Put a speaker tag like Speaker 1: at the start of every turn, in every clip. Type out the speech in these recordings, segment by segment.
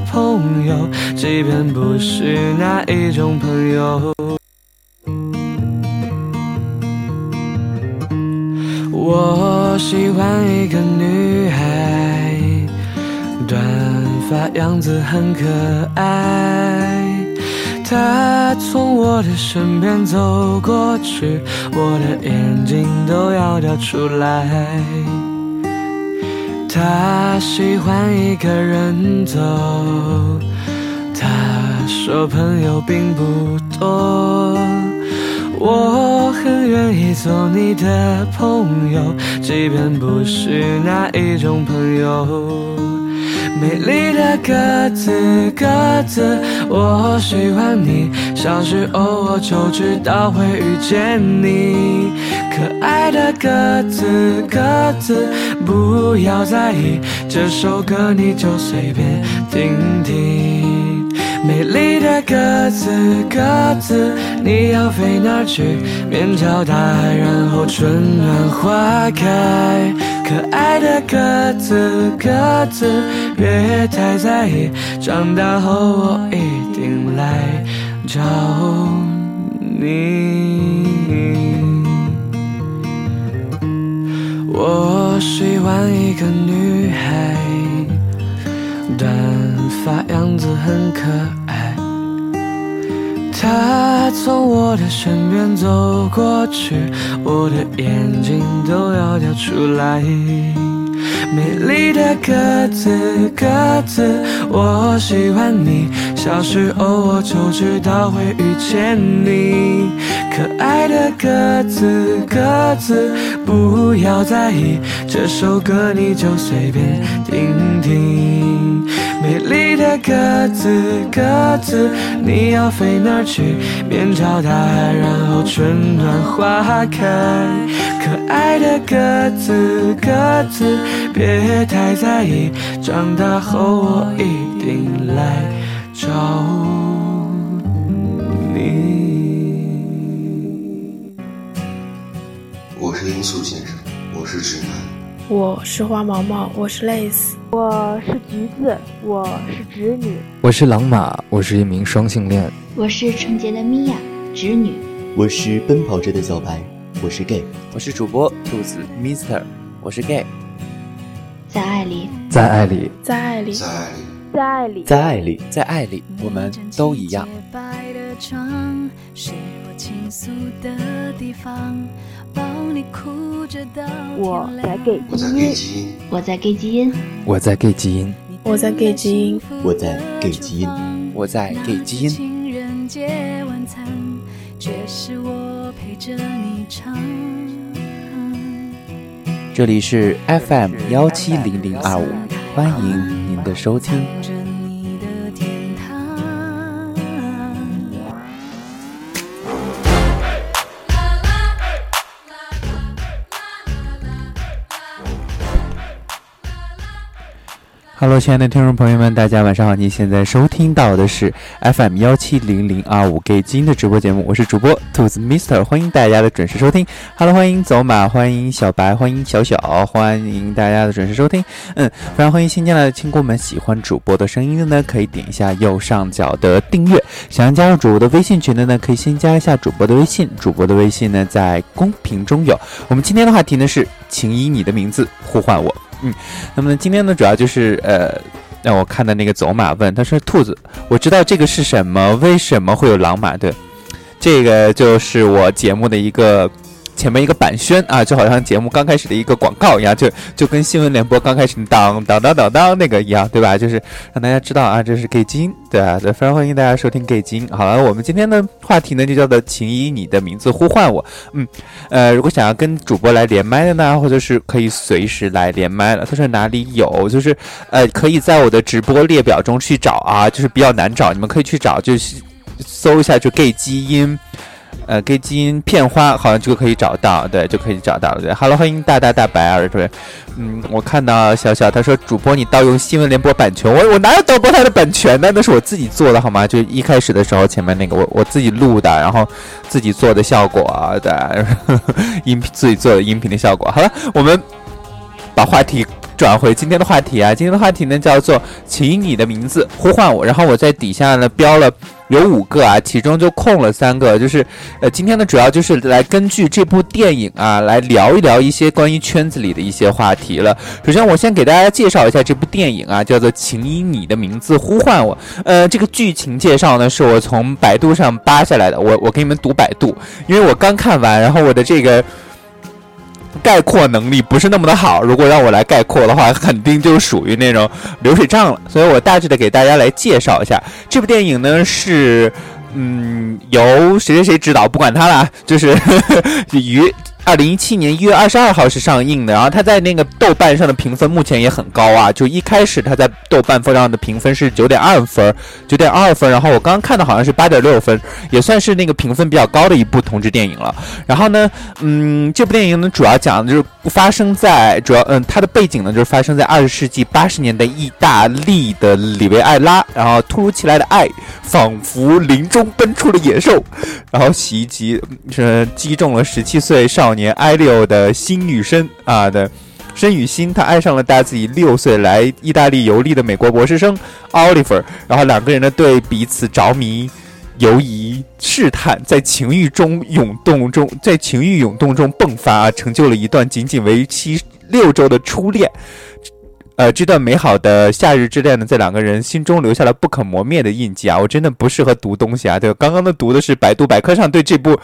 Speaker 1: 朋友，即便不是那一种朋友。我喜欢一个女孩，短发样子很可爱。她从我的身边走过去，我的眼睛都要掉出来。她喜欢一个人走，她说朋友并不多。我很愿意做你的朋友，即便不是那一种朋友。美丽的鸽子，鸽子，我喜欢你。小时候我就知道会遇见你。可爱的鸽子，鸽子，不要在意这首歌，你就随便听听。美丽的鸽子，鸽子，你要飞哪去？面朝大海，然后春暖花开。可爱的鸽子，鸽子，别太在意，长大后我一定来找你。我喜欢一个女孩。短发样子很可爱，她从我的身边走过去，我的眼睛都要掉出来。美丽的鸽子，鸽子，我喜欢你。小时候我就知道会遇见你。可爱的鸽子，鸽子，不要在意这首歌，你就随便听听。美丽的鸽子，鸽子，你要飞哪儿去？面朝大海，然后春暖花开。可爱的鸽子，鸽子，别太在意，长大后我一定来找你。
Speaker 2: 我是罂粟先生，我是直男。
Speaker 3: 我是花毛毛，我是 lace，
Speaker 4: 我是橘子，我是侄女，
Speaker 5: 我是狼马，我是一名双性恋，
Speaker 6: 我是纯洁的米娅，侄女，
Speaker 7: 我是奔跑着的小白，我是 gay，
Speaker 8: 我是主播兔子 Mister，我是 gay，
Speaker 6: 在爱里，
Speaker 5: 在爱里，
Speaker 3: 在爱里，
Speaker 2: 在爱里，
Speaker 4: 在爱里，
Speaker 7: 在爱里，
Speaker 8: 我们都一样。
Speaker 4: 我在 gay 基因，
Speaker 6: 我在 gay 基因，
Speaker 5: 我在 gay 基因，
Speaker 3: 我在 gay 基因，
Speaker 7: 我在 gay 基因，
Speaker 8: 我在 gay 基因。这里是 FM 幺七零零二五，欢迎您的收听。Hello，亲爱的听众朋友们，大家晚上好！您现在收听到的是 FM 幺七零零二五 Gay 基因的直播节目，我是主播兔子 Mister，欢迎大家的准时收听。Hello，欢迎走马，欢迎小白，欢迎小小，欢迎大家的准时收听。嗯，非常欢迎新进来的亲姑们，喜欢主播的声音的呢，可以点一下右上角的订阅。想要加入主播的微信群的呢，可以先加一下主播的微信，主播的微信呢在公屏中有。我们今天的话题呢是，请以你的名字呼唤我。嗯，那么，今天呢，主要就是呃，让我看的那个走马问，他说：“兔子，我知道这个是什么，为什么会有狼马？对，这个就是我节目的一个前面一个板宣啊，就好像节目刚开始的一个广告一样，就就跟新闻联播刚开始当当当当当那个一样，对吧？就是让大家知道啊，这是 gay 基因，对啊，对，非常欢迎大家收听 gay 基因。好了，我们今天的话题呢，就叫做“请以你的名字呼唤我”。嗯，呃，如果想要跟主播来连麦的呢，或者是可以随时来连麦了。他说哪里有？就是呃，可以在我的直播列表中去找啊，就是比较难找，你们可以去找，就是搜一下就 gay 基因。呃，gay 基因片花好像就可以找到，对，就可以找到了。对，Hello，欢迎大大大白儿，对，嗯，我看到小小他说主播你盗用新闻联播版权，我我哪有盗播他的版权呢？那是我自己做的好吗？就一开始的时候前面那个我我自己录的，然后自己做的效果，对，音频自己做的音频的效果。好了，我们把话题。转回今天的话题啊，今天的话题呢叫做“请以你的名字呼唤我”，然后我在底下呢标了有五个啊，其中就空了三个，就是呃，今天呢主要就是来根据这部电影啊来聊一聊一些关于圈子里的一些话题了。首先，我先给大家介绍一下这部电影啊，叫做《请以你的名字呼唤我》。呃，这个剧情介绍呢是我从百度上扒下来的，我我给你们读百度，因为我刚看完，然后我的这个。概括能力不是那么的好，如果让我来概括的话，肯定就属于那种流水账了。所以我大致的给大家来介绍一下这部电影呢，是嗯由谁谁谁指导，不管他了，就是 与。二零一七年一月二十二号是上映的，然后它在那个豆瓣上的评分目前也很高啊。就一开始它在豆瓣上的评分是九点二分，九点二分。然后我刚刚看的好像是八点六分，也算是那个评分比较高的一部同志电影了。然后呢，嗯，这部电影呢主要讲的就是发生在主要嗯它的背景呢就是发生在二十世纪八十年代意大利的里维埃拉，然后突如其来的爱仿佛林中奔出的野兽，然后袭击是击中了十七岁少。少年埃利欧的新女生啊的申雨欣，她爱上了大自己六岁来意大利游历的美国博士生 Oliver，然后两个人呢对彼此着迷、犹疑、试探，在情欲中涌动中，在情欲涌动中迸发，成就了一段仅仅为期六周的初恋。呃，这段美好的夏日之恋呢，在两个人心中留下了不可磨灭的印记啊！我真的不适合读东西啊，对，刚刚的读的是百度百科上对这部。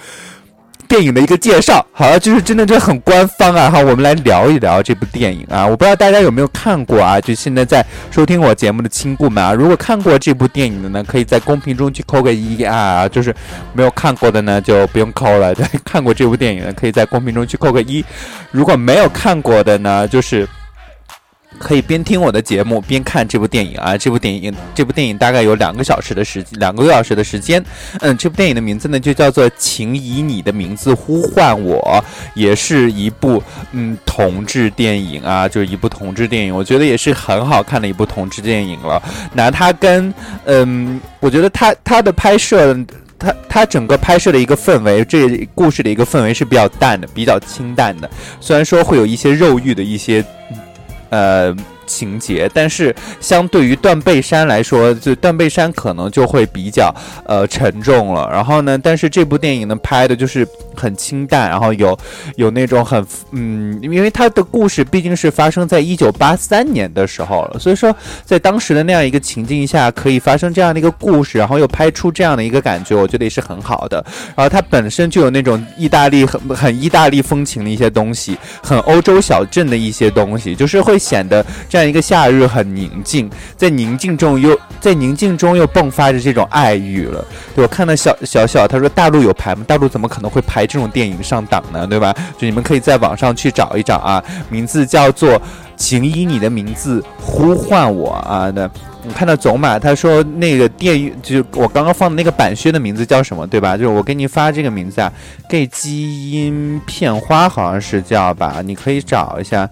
Speaker 8: 电影的一个介绍，好了，就是真的就很官方啊！哈，我们来聊一聊这部电影啊！我不知道大家有没有看过啊？就现在在收听我节目的亲故们啊，如果看过这部电影的呢，可以在公屏中去扣个一啊！就是没有看过的呢，就不用扣了。对，看过这部电影的，可以在公屏中去扣个一；如果没有看过的呢，就是。可以边听我的节目边看这部电影啊！这部电影，这部电影大概有两个小时的时，两个多小时的时间。嗯，这部电影的名字呢就叫做《请以你的名字呼唤我》，也是一部嗯同志电影啊，就是一部同志电影。我觉得也是很好看的一部同志电影了。拿它跟嗯，我觉得它它的拍摄，它它整个拍摄的一个氛围，这故事的一个氛围是比较淡的，比较清淡的。虽然说会有一些肉欲的一些。呃。情节，但是相对于断背山来说，就断背山可能就会比较呃沉重了。然后呢，但是这部电影呢拍的就是很清淡，然后有有那种很嗯，因为它的故事毕竟是发生在一九八三年的时候了，所以说在当时的那样一个情境下，可以发生这样的一个故事，然后又拍出这样的一个感觉，我觉得也是很好的。然后它本身就有那种意大利很很意大利风情的一些东西，很欧洲小镇的一些东西，就是会显得。这样一个夏日很宁静，在宁静中又在宁静中又迸发着这种爱欲了。对我看到小小小他说大陆有排吗？大陆怎么可能会排这种电影上档呢？对吧？就你们可以在网上去找一找啊，名字叫做《请以你的名字呼唤我》啊。那你看到走马他说那个电影就我刚刚放的那个板靴的名字叫什么？对吧？就是我给你发这个名字啊 g 基因片花好像是叫吧？你可以找一下。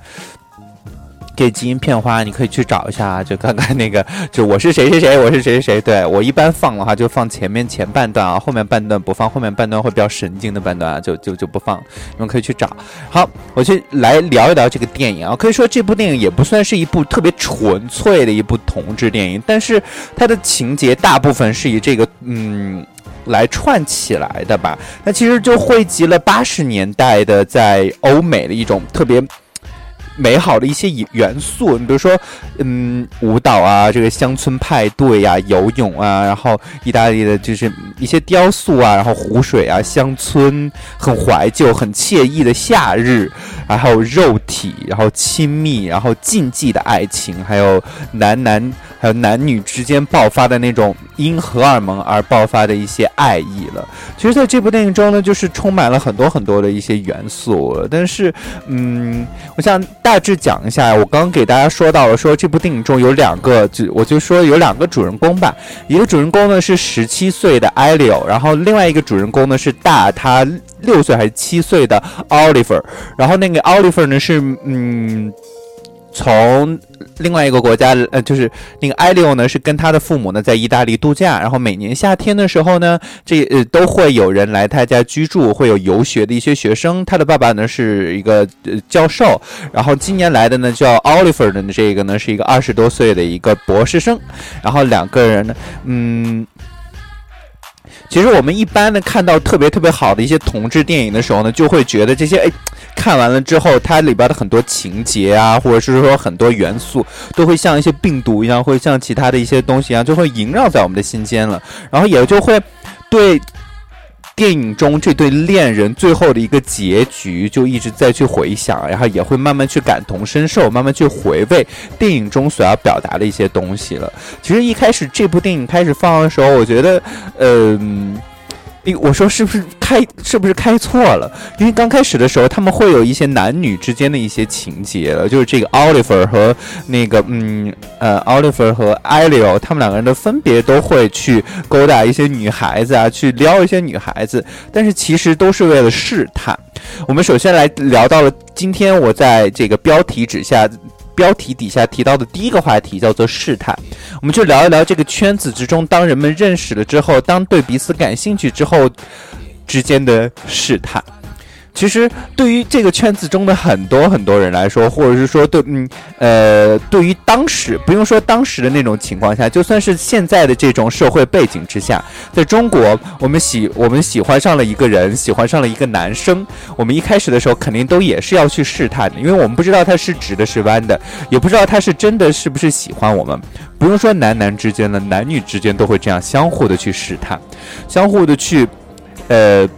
Speaker 8: 给基因片花，你可以去找一下，就刚刚那个，就我是谁谁谁，我是谁谁谁。对我一般放的话，就放前面前半段啊，后面半段不放，后面半段会比较神经的半段啊，就就就不放。你们可以去找。好，我去来聊一聊这个电影啊。可以说这部电影也不算是一部特别纯粹的一部同志电影，但是它的情节大部分是以这个嗯来串起来的吧。那其实就汇集了八十年代的在欧美的一种特别。美好的一些元素，你比如说，嗯，舞蹈啊，这个乡村派对呀，游泳啊，然后意大利的就是一些雕塑啊，然后湖水啊，乡村很怀旧、很惬意的夏日，然后肉体，然后亲密，然后禁忌的爱情，还有男男还有男女之间爆发的那种因荷尔蒙而爆发的一些爱意了。其实，在这部电影中呢，就是充满了很多很多的一些元素，但是，嗯，我想。大致讲一下，我刚刚给大家说到了，说这部电影中有两个，就我就说有两个主人公吧。一个主人公呢是十七岁的艾利欧，然后另外一个主人公呢是大他六岁还是七岁的奥利弗。然后那个奥利弗呢是嗯。从另外一个国家，呃，就是那个艾利欧呢，是跟他的父母呢在意大利度假，然后每年夏天的时候呢，这呃都会有人来他家居住，会有游学的一些学生。他的爸爸呢是一个呃教授，然后今年来的呢叫 Oliver 的这个呢是一个二十多岁的一个博士生，然后两个人呢，嗯。其实我们一般呢看到特别特别好的一些同志电影的时候呢，就会觉得这些哎，看完了之后，它里边的很多情节啊，或者是说很多元素，都会像一些病毒一样，会像其他的一些东西一样，就会萦绕在我们的心间了，然后也就会对。电影中这对恋人最后的一个结局，就一直在去回想，然后也会慢慢去感同身受，慢慢去回味电影中所要表达的一些东西了。其实一开始这部电影开始放的时候，我觉得，嗯。我说是不是开是不是开错了？因为刚开始的时候，他们会有一些男女之间的一些情节了，就是这个 Oliver 和那个嗯呃 Oliver 和 e l i o 他们两个人的分别都会去勾搭一些女孩子啊，去撩一些女孩子，但是其实都是为了试探。我们首先来聊到了今天我在这个标题之下。标题底下提到的第一个话题叫做试探，我们就聊一聊这个圈子之中，当人们认识了之后，当对彼此感兴趣之后，之间的试探。其实，对于这个圈子中的很多很多人来说，或者是说对，嗯，呃，对于当时不用说当时的那种情况下，就算是现在的这种社会背景之下，在中国，我们喜我们喜欢上了一个人，喜欢上了一个男生，我们一开始的时候肯定都也是要去试探的，因为我们不知道他是直的，是弯的，也不知道他是真的是不是喜欢我们。不用说男男之间的，男女之间都会这样相互的去试探，相互的去，呃。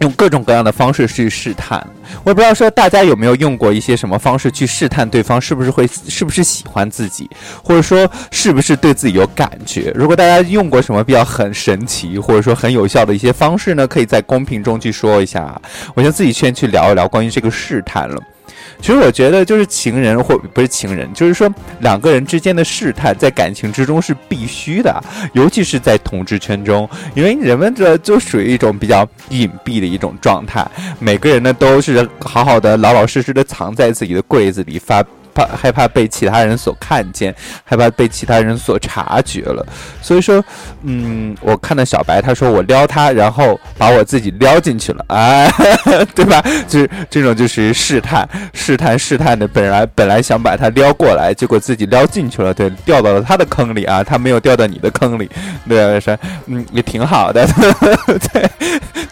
Speaker 8: 用各种各样的方式去试探，我也不知道说大家有没有用过一些什么方式去试探对方是不是会是不是喜欢自己，或者说是不是对自己有感觉。如果大家用过什么比较很神奇或者说很有效的一些方式呢，可以在公屏中去说一下，我就自己先去聊一聊关于这个试探了。其实我觉得，就是情人或不是情人，就是说两个人之间的试探，在感情之中是必须的，尤其是在同志圈中，因为人们这就属于一种比较隐蔽的一种状态，每个人呢都是好好的、老老实实的藏在自己的柜子里发。怕害怕被其他人所看见，害怕被其他人所察觉了，所以说，嗯，我看到小白他说我撩他，然后把我自己撩进去了，哎，对吧？就是这种就是试探、试探、试探的，本来本来想把他撩过来，结果自己撩进去了，对，掉到了他的坑里啊，他没有掉到你的坑里，对，是，嗯，也挺好的，对，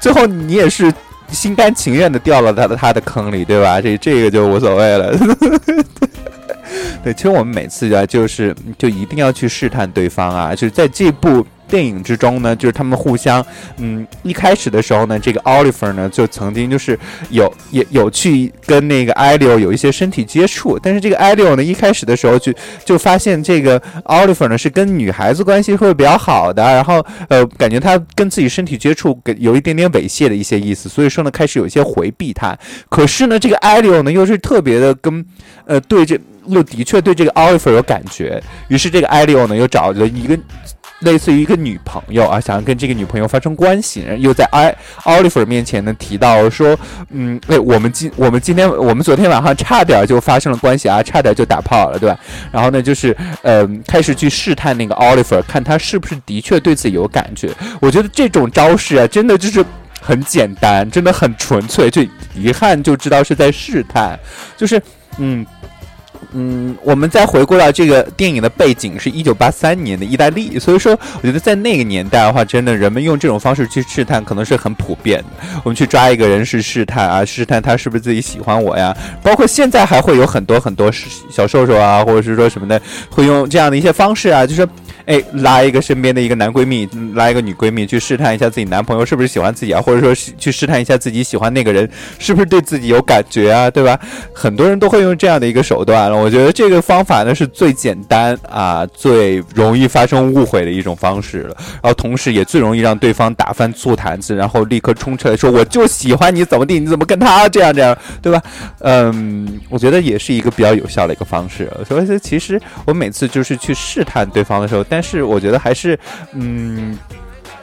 Speaker 8: 最后你也是。心甘情愿的掉了他的他的坑里，对吧？这这个就无所谓了。对，其实我们每次啊，就是就一定要去试探对方啊，就是在这步。电影之中呢，就是他们互相，嗯，一开始的时候呢，这个 Oliver 呢就曾经就是有也有去跟那个 Elio 有一些身体接触，但是这个 Elio 呢一开始的时候就就发现这个 Oliver 呢是跟女孩子关系会比较好的，然后呃感觉他跟自己身体接触给有一点点猥亵的一些意思，所以说呢开始有一些回避他。可是呢这个 Elio 呢又是特别的跟呃对这又的确对这个 Oliver 有感觉，于是这个 Elio 呢又找了一个。类似于一个女朋友啊，想要跟这个女朋友发生关系，又在艾奥利弗面前呢提到说，嗯，哎，我们今我们今天我们昨天晚上差点就发生了关系啊，差点就打炮了，对吧？然后呢，就是呃，开始去试探那个奥利弗，看他是不是的确对自己有感觉。我觉得这种招式啊，真的就是很简单，真的很纯粹，就一看就知道是在试探，就是嗯。嗯，我们再回顾到这个电影的背景是一九八三年的意大利，所以说我觉得在那个年代的话，真的人们用这种方式去试探，可能是很普遍的。我们去抓一个人是试探啊，试探他是不是自己喜欢我呀？包括现在还会有很多很多小瘦瘦啊，或者是说什么的，会用这样的一些方式啊，就是。哎，拉一个身边的一个男闺蜜，拉一个女闺蜜去试探一下自己男朋友是不是喜欢自己啊，或者说去试探一下自己喜欢那个人是不是对自己有感觉啊，对吧？很多人都会用这样的一个手段了。我觉得这个方法呢是最简单啊，最容易发生误会的一种方式了。然后同时也最容易让对方打翻醋坛子，然后立刻冲出来说我就喜欢你怎么地，你怎么跟他这样这样，对吧？嗯，我觉得也是一个比较有效的一个方式。所以，其实我每次就是去试探对方的时候。但是我觉得还是，嗯，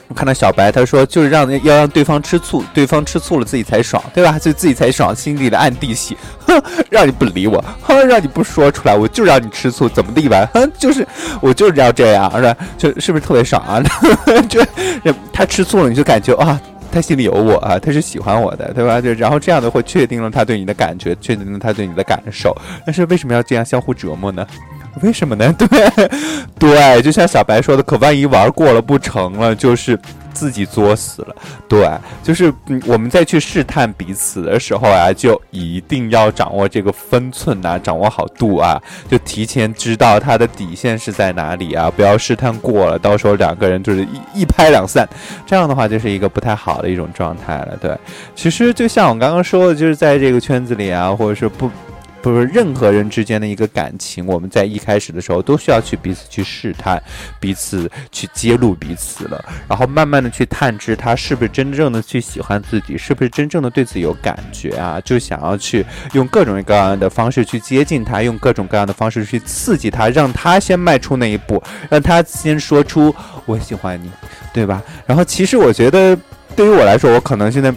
Speaker 8: 我看到小白他说就是让要让对方吃醋，对方吃醋了自己才爽，对吧？就自己才爽，心里的暗地喜，哼，让你不理我，哼，让你不说出来，我就让你吃醋，怎么地吧？哼，就是我就是要这样，是吧？就 是不是特别爽啊？就他吃醋了，你就感觉啊。他心里有我啊，他是喜欢我的，对吧？就然后这样的会确定了他对你的感觉，确定了他对你的感受。但是为什么要这样相互折磨呢？为什么呢？对，对，就像小白说的，可万一玩过了不成了，就是。自己作死了，对，就是我们再去试探彼此的时候啊，就一定要掌握这个分寸呐，掌握好度啊，就提前知道他的底线是在哪里啊，不要试探过了，到时候两个人就是一一拍两散，这样的话就是一个不太好的一种状态了。对，其实就像我刚刚说的，就是在这个圈子里啊，或者是不。不是任何人之间的一个感情，我们在一开始的时候都需要去彼此去试探，彼此去揭露彼此了，然后慢慢的去探知他是不是真正的去喜欢自己，是不是真正的对自己有感觉啊，就想要去用各种各样的方式去接近他，用各种各样的方式去刺激他，让他先迈出那一步，让他先说出我喜欢你，对吧？然后其实我觉得对于我来说，我可能现在。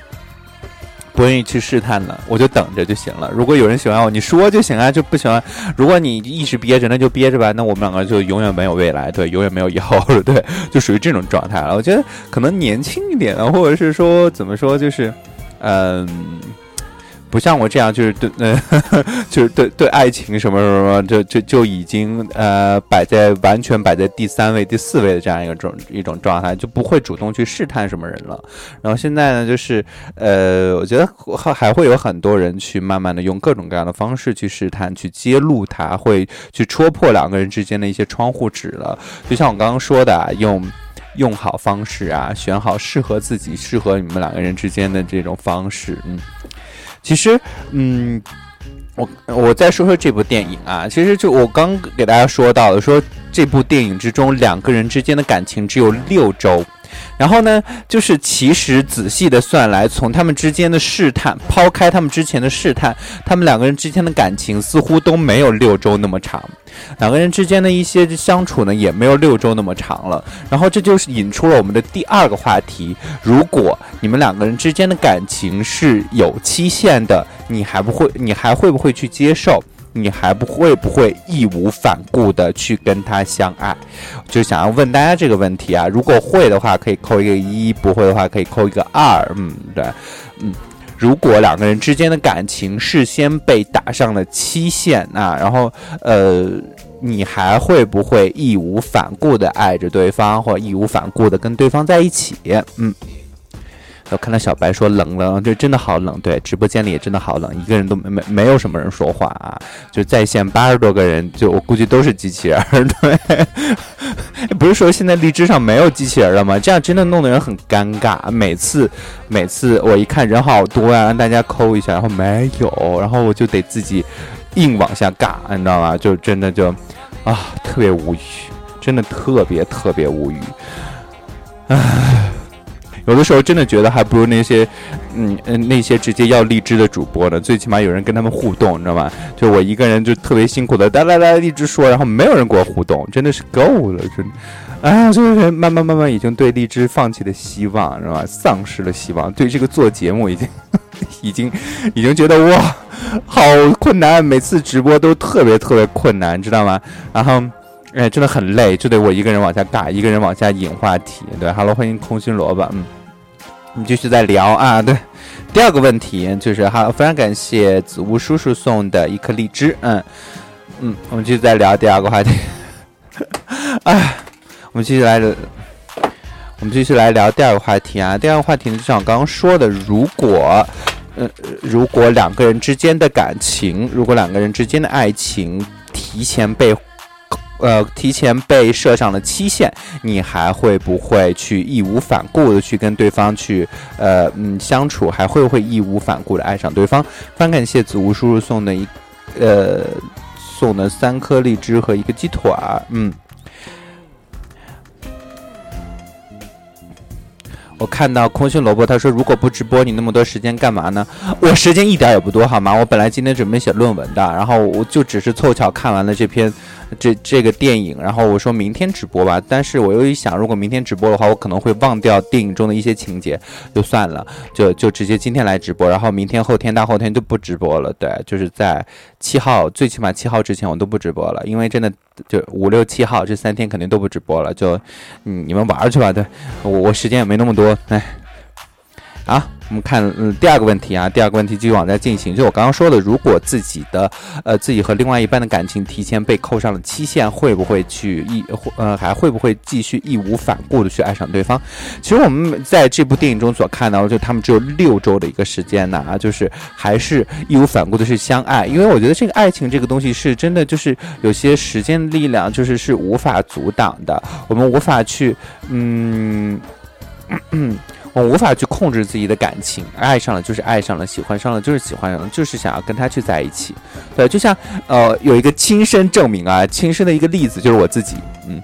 Speaker 8: 不愿意去试探的，我就等着就行了。如果有人喜欢我，你说就行啊，就不喜欢。如果你一直憋着，那就憋着吧。那我们两个就永远没有未来，对，永远没有以后了，对，就属于这种状态了。我觉得可能年轻一点的，或者是说怎么说，就是，嗯。不像我这样，就是对，呃，就是对对爱情什么什么，就就就已经呃摆在完全摆在第三位、第四位的这样一个状一种状态，就不会主动去试探什么人了。然后现在呢，就是呃，我觉得还还会有很多人去慢慢的用各种各样的方式去试探、去揭露他，会去戳破两个人之间的一些窗户纸了。就像我刚刚说的，用用好方式啊，选好适合自己、适合你们两个人之间的这种方式，嗯。其实，嗯，我我再说说这部电影啊。其实就我刚给大家说到的，说这部电影之中两个人之间的感情只有六周。然后呢，就是其实仔细的算来，从他们之间的试探，抛开他们之前的试探，他们两个人之间的感情似乎都没有六周那么长，两个人之间的一些相处呢，也没有六周那么长了。然后这就是引出了我们的第二个话题：如果你们两个人之间的感情是有期限的，你还不会，你还会不会去接受？你还不会不会义无反顾的去跟他相爱？就想要问大家这个问题啊！如果会的话，可以扣一个一；不会的话，可以扣一个二。嗯，对，嗯，如果两个人之间的感情事先被打上了期限啊，然后呃，你还会不会义无反顾的爱着对方，或义无反顾的跟对方在一起？嗯。我看到小白说冷了，这真的好冷。对，直播间里也真的好冷，一个人都没没没有什么人说话啊。就在线八十多个人，就我估计都是机器人。对，不是说现在荔枝上没有机器人了吗？这样真的弄得人很尴尬。每次每次我一看人好多呀，让大家扣一下，然后没有，然后我就得自己硬往下尬，你知道吗？就真的就啊，特别无语，真的特别特别无语，唉。有的时候真的觉得还不如那些，嗯嗯那些直接要荔枝的主播呢，最起码有人跟他们互动，你知道吗？就我一个人就特别辛苦的哒哒哒一直说，然后没有人跟我互动，真的是够了，真，哎呀，就是慢慢慢慢已经对荔枝放弃了希望，知道吧？丧失了希望，对这个做节目已经，已经，已经觉得哇，好困难，每次直播都特别特别困难，知道吗？然后。哎，真的很累，就得我一个人往下尬，一个人往下引话题。对，Hello，欢迎空心萝卜，嗯，我们继续再聊啊。对，第二个问题就是哈，非常感谢子屋叔叔送的一颗荔枝，嗯嗯，我们继续再聊第二个话题。哎，我们继续来，我们继续来聊第二个话题啊。第二个话题呢，就像我刚刚说的，如果，呃，如果两个人之间的感情，如果两个人之间的爱情提前被。呃，提前被设上了期限，你还会不会去义无反顾的去跟对方去呃嗯相处？还会不会义无反顾的爱上对方？非常感谢子吴叔叔送的一呃送的三颗荔枝和一个鸡腿儿，嗯。我看到空心萝卜，他说：“如果不直播，你那么多时间干嘛呢？”我时间一点也不多，好吗？我本来今天准备写论文的，然后我就只是凑巧看完了这篇这这个电影，然后我说明天直播吧，但是我又一想，如果明天直播的话，我可能会忘掉电影中的一些情节，就算了，就就直接今天来直播，然后明天、后天、大后天就不直播了。对，就是在七号，最起码七号之前我都不直播了，因为真的就五六七号这三天肯定都不直播了，就嗯你们玩去吧，对我我时间也没那么多，哎。啊，我们看嗯第二个问题啊，第二个问题继续往下进行。就我刚刚说的，如果自己的呃自己和另外一半的感情提前被扣上了期限，会不会去义呃还会不会继续义无反顾的去爱上对方？其实我们在这部电影中所看到，就他们只有六周的一个时间呢啊，就是还是义无反顾的去相爱。因为我觉得这个爱情这个东西是真的，就是有些时间力量就是是无法阻挡的，我们无法去嗯。我无法去控制自己的感情，爱上了就是爱上了，喜欢上了就是喜欢上了，就是想要跟他去在一起。对，就像呃，有一个亲身证明啊，亲身的一个例子就是我自己，嗯。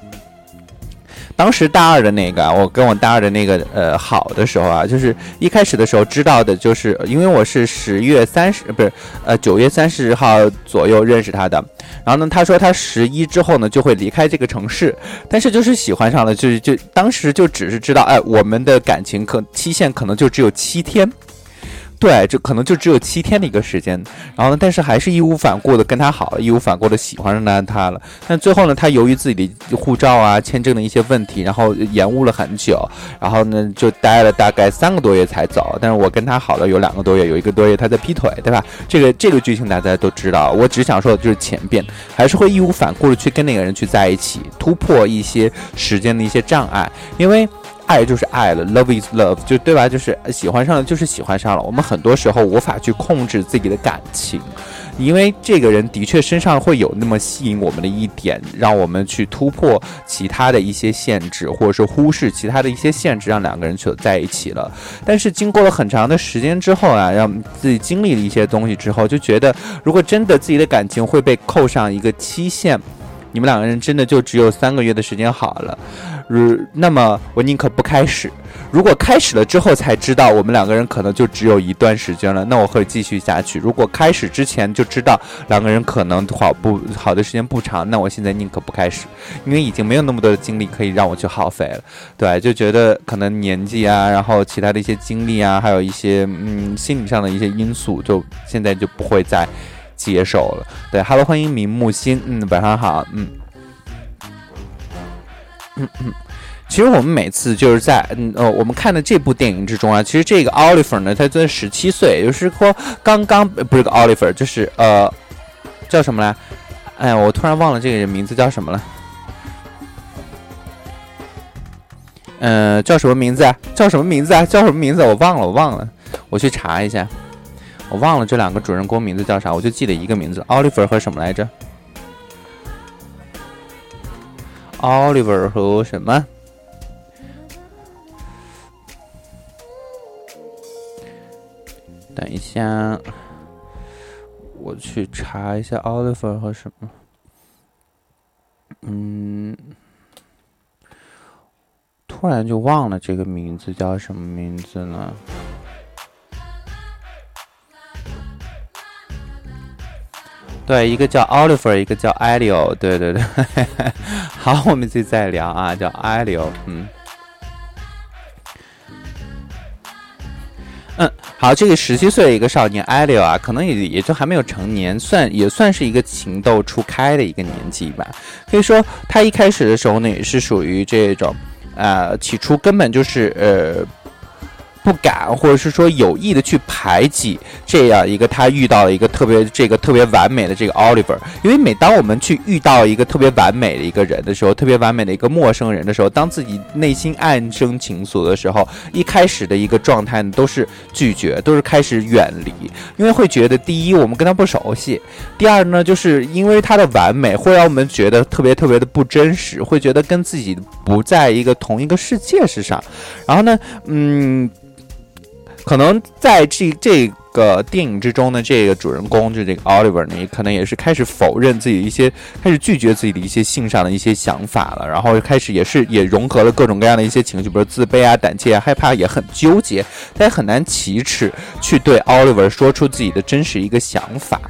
Speaker 8: 当时大二的那个，我跟我大二的那个呃好的时候啊，就是一开始的时候知道的，就是因为我是十月三十，不是呃九月三十号左右认识他的。然后呢，他说他十一之后呢就会离开这个城市，但是就是喜欢上了，就是就当时就只是知道，哎，我们的感情可期限可能就只有七天。对，这可能就只有七天的一个时间，然后呢，但是还是义无反顾的跟他好，义无反顾的喜欢上他了。但最后呢，他由于自己的护照啊、签证的一些问题，然后延误了很久，然后呢就待了大概三个多月才走。但是我跟他好了有两个多月，有一个多月他在劈腿，对吧？这个这个剧情大家都知道。我只想说的就是前边还是会义无反顾的去跟那个人去在一起，突破一些时间的一些障碍，因为。爱就是爱了，love is love，就对吧？就是喜欢上了，就是喜欢上了。我们很多时候无法去控制自己的感情，因为这个人的确身上会有那么吸引我们的一点，让我们去突破其他的一些限制，或者是忽视其他的一些限制，让两个人就在一起了。但是经过了很长的时间之后啊，让自己经历了一些东西之后，就觉得如果真的自己的感情会被扣上一个期限，你们两个人真的就只有三个月的时间好了。如那么，我宁可不开始。如果开始了之后才知道我们两个人可能就只有一段时间了，那我会继续下去。如果开始之前就知道两个人可能好不好的时间不长，那我现在宁可不开始，因为已经没有那么多的精力可以让我去耗费了。对，就觉得可能年纪啊，然后其他的一些经历啊，还有一些嗯心理上的一些因素，就现在就不会再接受了。对，Hello，欢迎明木心，嗯，晚上好，嗯。嗯嗯，其实我们每次就是在嗯呃我们看的这部电影之中啊，其实这个 Oliver 呢，他才十七岁，就是说刚刚不是个 Oliver，就是呃叫什么来？哎呀，我突然忘了这个人名字叫什么了。嗯，叫什么名字啊？叫什么名字啊？叫什么名字？我忘了，我忘了，我去查一下。我忘了这两个主人公名字叫啥，我就记得一个名字，Oliver 和什么来着？Oliver 和什么？等一下，我去查一下 Oliver 和什么。嗯，突然就忘了这个名字叫什么名字了。对，一个叫 Oliver，一个叫 Elio。对对对，好，我们自己再聊啊，叫 Elio。嗯，嗯，好，这个十七岁的一个少年 Elio 啊，可能也也就还没有成年，算也算是一个情窦初开的一个年纪吧。可以说，他一开始的时候呢，也是属于这种，呃，起初根本就是呃。不敢，或者是说有意的去排挤这样一个他遇到了一个特别这个特别完美的这个 Oliver，因为每当我们去遇到一个特别完美的一个人的时候，特别完美的一个陌生人的时候，当自己内心暗生情愫的时候，一开始的一个状态呢，都是拒绝，都是开始远离，因为会觉得第一我们跟他不熟悉，第二呢，就是因为他的完美会让我们觉得特别特别的不真实，会觉得跟自己不在一个同一个世界之上，然后呢，嗯。可能在这这个电影之中呢，这个主人公就这个 Oliver 呢，可能也是开始否认自己一些，开始拒绝自己的一些性上的一些想法了，然后开始也是也融合了各种各样的一些情绪，比如自卑啊、胆怯啊、害怕，也很纠结，他也很难启齿去对 Oliver 说出自己的真实一个想法。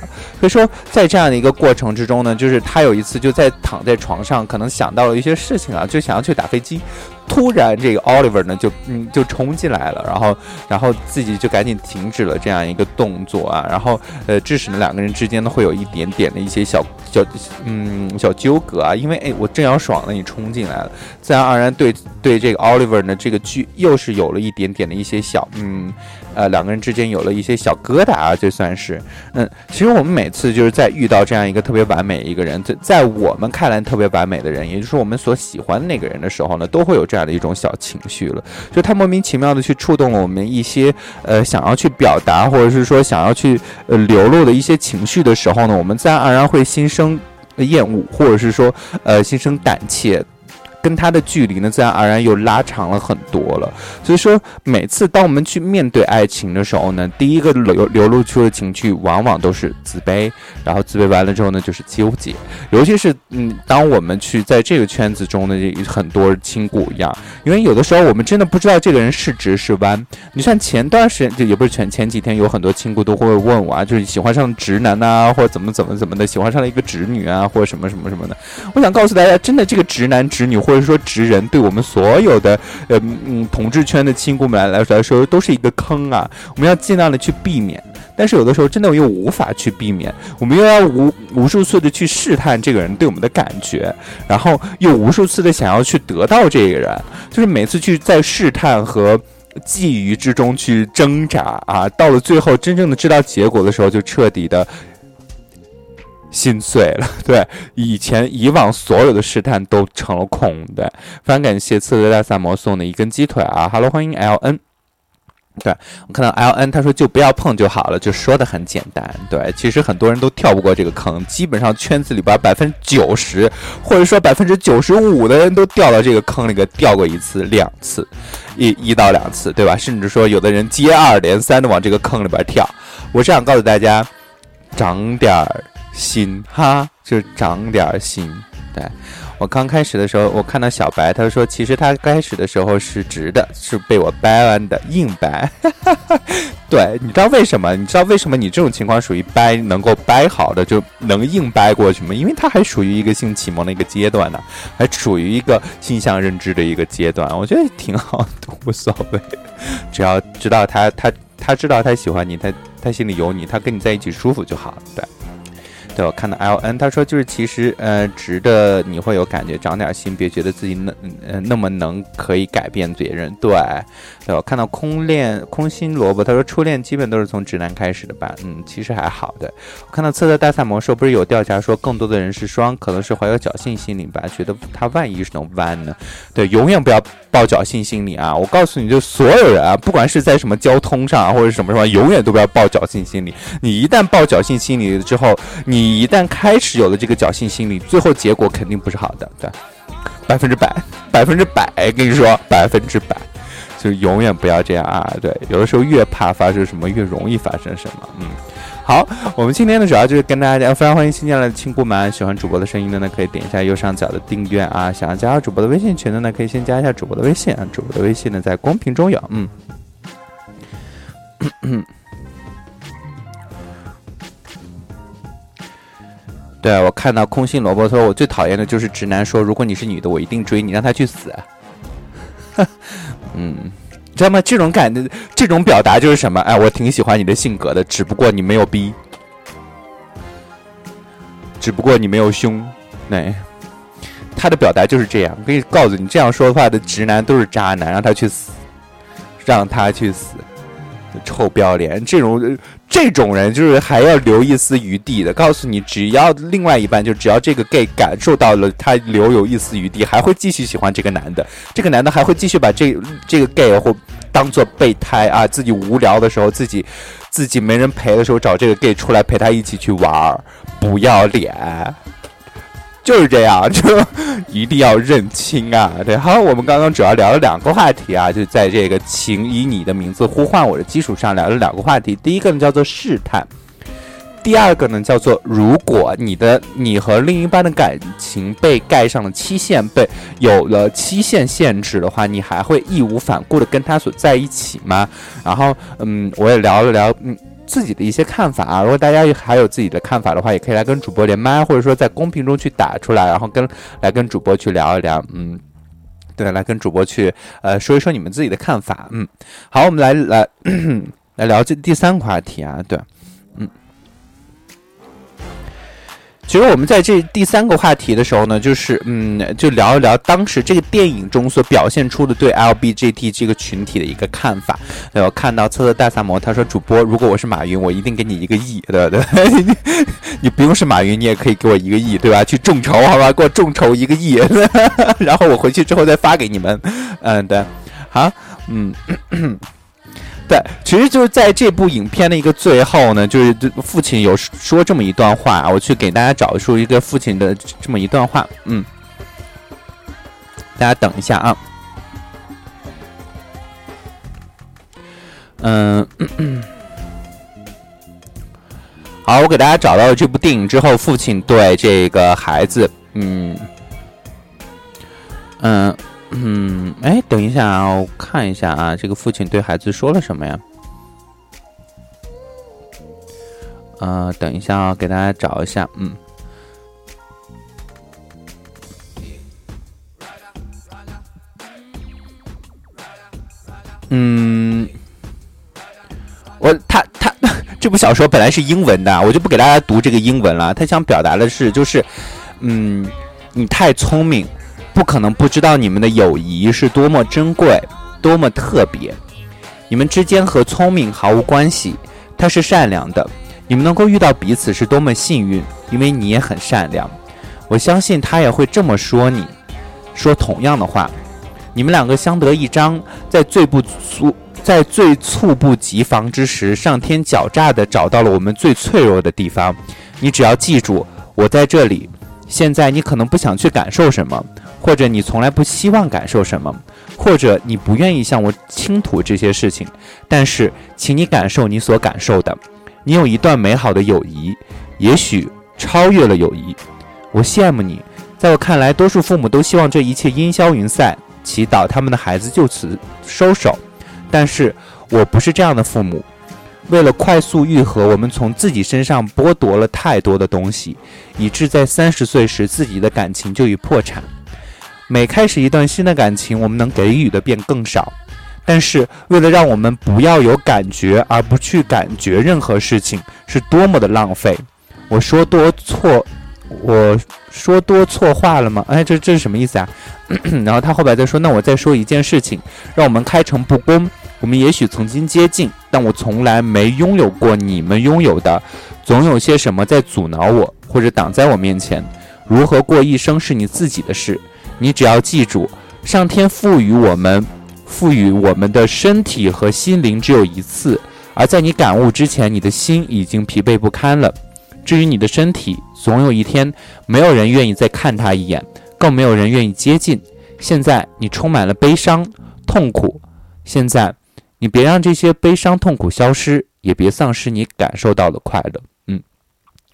Speaker 8: 所以说，在这样的一个过程之中呢，就是他有一次就在躺在床上，可能想到了一些事情啊，就想要去打飞机。突然，这个 Oliver 呢就嗯就冲进来了，然后然后自己就赶紧停止了这样一个动作啊，然后呃致使呢两个人之间呢会有一点点的一些小小嗯小纠葛啊，因为哎我正要爽呢，你冲进来了，自然而然对对这个 Oliver 呢这个剧又是有了一点点的一些小嗯。呃，两个人之间有了一些小疙瘩啊，这算是。嗯，其实我们每次就是在遇到这样一个特别完美一个人，在在我们看来特别完美的人，也就是我们所喜欢的那个人的时候呢，都会有这样的一种小情绪了，就他莫名其妙的去触动了我们一些呃想要去表达，或者是说想要去呃流露的一些情绪的时候呢，我们自然而然会心生厌恶，或者是说呃心生胆怯。跟他的距离呢，自然而然又拉长了很多了。所以说，每次当我们去面对爱情的时候呢，第一个流流露出的情绪，往往都是自卑。然后自卑完了之后呢，就是纠结。尤其是嗯，当我们去在这个圈子中的很多亲骨一样，因为有的时候我们真的不知道这个人是直是弯。你像前段时间，就也不是前前几天，有很多亲骨都会问我啊，就是喜欢上直男呐，或者怎么怎么怎么的，喜欢上了一个直女啊，或者什么什么什么的。我想告诉大家，真的这个直男直女。或者说直人，对我们所有的呃嗯同志圈的亲姑们来来说，都是一个坑啊！我们要尽量的去避免，但是有的时候真的又无法去避免，我们又要无无数次的去试探这个人对我们的感觉，然后又无数次的想要去得到这个人，就是每次去在试探和觊觎之中去挣扎啊，到了最后真正的知道结果的时候，就彻底的。心碎了，对，以前以往所有的试探都成了空的。非常感谢刺猬大萨摩送的一根鸡腿啊！Hello，欢迎 L N。对我看到 L N，他说就不要碰就好了，就说的很简单。对，其实很多人都跳不过这个坑，基本上圈子里边百分之九十，或者说百分之九十五的人都掉到这个坑里边掉过一次、两次，一一到两次，对吧？甚至说有的人接二连三的往这个坑里边跳。我是想告诉大家，长点儿。心哈，就长点心。对我刚开始的时候，我看到小白，他说其实他开始的时候是直的，是被我掰弯的，硬掰。对，你知道为什么？你知道为什么你这种情况属于掰能够掰好的，就能硬掰过去吗？因为他还属于一个性启蒙的一个阶段呢，还处于一个性向认知的一个阶段。我觉得挺好的，无所谓，只要知道他他他知道他喜欢你，他他心里有你，他跟你在一起舒服就好。对。对我看到 L N，他说就是其实呃直的你会有感觉，长点心，别觉得自己那呃那么能可以改变别人。对，对我看到空恋空心萝卜，他说初恋基本都是从直男开始的吧？嗯，其实还好的。我看到测测大赛魔兽，不是有调查说更多的人是双，可能是怀有侥幸心理吧？觉得他万一是能弯呢？对，永远不要抱侥幸心理啊！我告诉你就所有人啊，不管是在什么交通上啊，或者什么什么，永远都不要抱侥幸心理。你一旦抱侥幸心理之后，你你一旦开始有了这个侥幸心理，最后结果肯定不是好的，对，百分之百，百分之百，跟你说，百分之百，就永远不要这样啊！对，有的时候越怕发生什么，越容易发生什么。嗯，好，我们今天呢，主要就是跟大家讲，非常欢迎新进来的亲姑们，喜欢主播的声音的呢，可以点一下右上角的订阅啊。想要加入主播的微信群的呢，可以先加一下主播的微信啊。主播的微信呢，在公屏中有，嗯。对，我看到空心萝卜说，我最讨厌的就是直男说，如果你是女的，我一定追你，让他去死。嗯，知道吗？这种感觉，这种表达就是什么？哎，我挺喜欢你的性格的，只不过你没有逼，只不过你没有胸。对，他的表达就是这样。我可以告诉你，这样说话的直男都是渣男，让他去死，让他去死。臭不要脸！这种这种人就是还要留一丝余地的，告诉你，只要另外一半，就只要这个 gay 感受到了他留有一丝余地，还会继续喜欢这个男的，这个男的还会继续把这这个 gay 或当做备胎啊，自己无聊的时候，自己自己没人陪的时候，找这个 gay 出来陪他一起去玩儿，不要脸。就是这样，就一定要认清啊。对，好，我们刚刚主要聊了两个话题啊，就在这个“请以你的名字呼唤我”的基础上聊了两个话题。第一个呢叫做试探。第二个呢，叫做如果你的你和另一半的感情被盖上了期限，被有了期限限制的话，你还会义无反顾的跟他所在一起吗？然后，嗯，我也聊了聊，嗯，自己的一些看法啊。如果大家还有自己的看法的话，也可以来跟主播连麦，或者说在公屏中去打出来，然后跟来跟主播去聊一聊，嗯，对，来跟主播去呃说一说你们自己的看法，嗯，好，我们来来来聊这第三个话题啊，对。其实我们在这第三个话题的时候呢，就是嗯，就聊一聊当时这个电影中所表现出的对 LBGT 这个群体的一个看法。对，我看到测测大萨摩他说：“主播，如果我是马云，我一定给你一个亿，对不对？你不用是马云，你也可以给我一个亿，对吧？去众筹，好吧？给我众筹一个亿，然后我回去之后再发给你们。嗯，对，好，嗯。”对，其实就是在这部影片的一个最后呢，就是父亲有说这么一段话，我去给大家找出一个父亲的这么一段话，嗯，大家等一下啊，嗯，好，我给大家找到了这部电影之后，父亲对这个孩子，嗯，嗯。嗯，哎，等一下啊，我看一下啊，这个父亲对孩子说了什么呀？呃，等一下啊，给大家找一下，嗯，嗯，我他他这部小说本来是英文的，我就不给大家读这个英文了。他想表达的是，就是，嗯，你太聪明。不可能不知道你们的友谊是多么珍贵，多么特别。你们之间和聪明毫无关系，他是善良的。你们能够遇到彼此是多么幸运，因为你也很善良。我相信他也会这么说你，说同样的话。你们两个相得益彰，在最不猝在最猝不及防之时，上天狡诈地找到了我们最脆弱的地方。你只要记住，我在这里。现在你可能不想去感受什么。或者你从来不希望感受什么，或者你不愿意向我倾吐这些事情，但是，请你感受你所感受的。你有一段美好的友谊，也许超越了友谊。我羡慕你。在我看来，多数父母都希望这一切烟消云散，祈祷他们的孩子就此收手。但是我不是这样的父母。为了快速愈合，我们从自己身上剥夺了太多的东西，以致在三十岁时，自己的感情就已破产。每开始一段新的感情，我们能给予的便更少。但是，为了让我们不要有感觉而不去感觉任何事情，是多么的浪费！我说多错，我说多错话了吗？哎，这这是什么意思啊？然后他后边再说，那我再说一件事情，让我们开诚布公。我们也许曾经接近，但我从来没拥有过你们拥有的。总有些什么在阻挠我，或者挡在我面前。如何过一生是你自己的事。你只要记住，上天赋予我们，赋予我们的身体和心灵只有一次，而在你感悟之前，你的心已经疲惫不堪了。至于你的身体，总有一天，没有人愿意再看他一眼，更没有人愿意接近。现在你充满了悲伤、痛苦，现在，你别让这些悲伤、痛苦消失，也别丧失你感受到的快乐。嗯，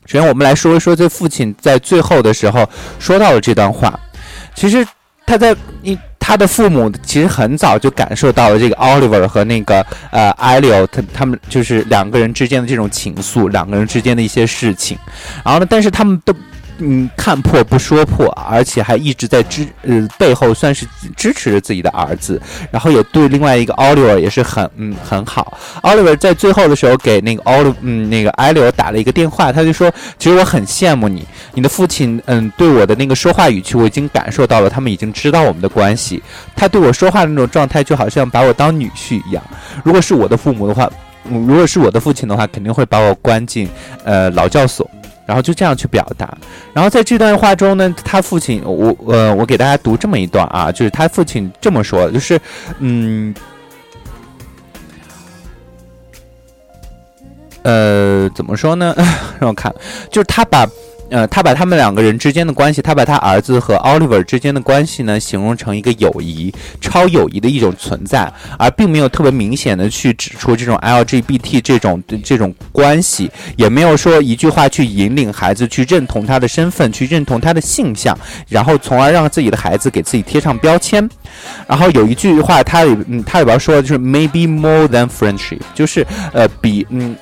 Speaker 8: 首先我们来说一说这父亲在最后的时候说到了这段话。其实他在你他的父母其实很早就感受到了这个 Oliver 和那个呃 Elio 他他们就是两个人之间的这种情愫，两个人之间的一些事情，然后呢，但是他们都。嗯，看破不说破，而且还一直在支呃背后算是支持着自己的儿子，然后也对另外一个 Oliver 也是很嗯很好。Oliver 在最后的时候给那个 Oliver 嗯那个艾利 r 打了一个电话，他就说，其实我很羡慕你，你的父亲嗯对我的那个说话语气我已经感受到了，他们已经知道我们的关系，他对我说话的那种状态就好像把我当女婿一样。如果是我的父母的话，如果是我的父亲的话，肯定会把我关进呃劳教所。然后就这样去表达，然后在这段话中呢，他父亲，我呃，我给大家读这么一段啊，就是他父亲这么说，就是，嗯，呃，怎么说呢？让我看，就是他把。呃，他把他们两个人之间的关系，他把他儿子和 Oliver 之间的关系呢，形容成一个友谊、超友谊的一种存在，而并没有特别明显的去指出这种 LGBT 这种这种关系，也没有说一句话去引领孩子去认同他的身份，去认同他的性向，然后从而让自己的孩子给自己贴上标签。然后有一句话，他里嗯，他里边说的就是 maybe more than friendship，就是呃比嗯。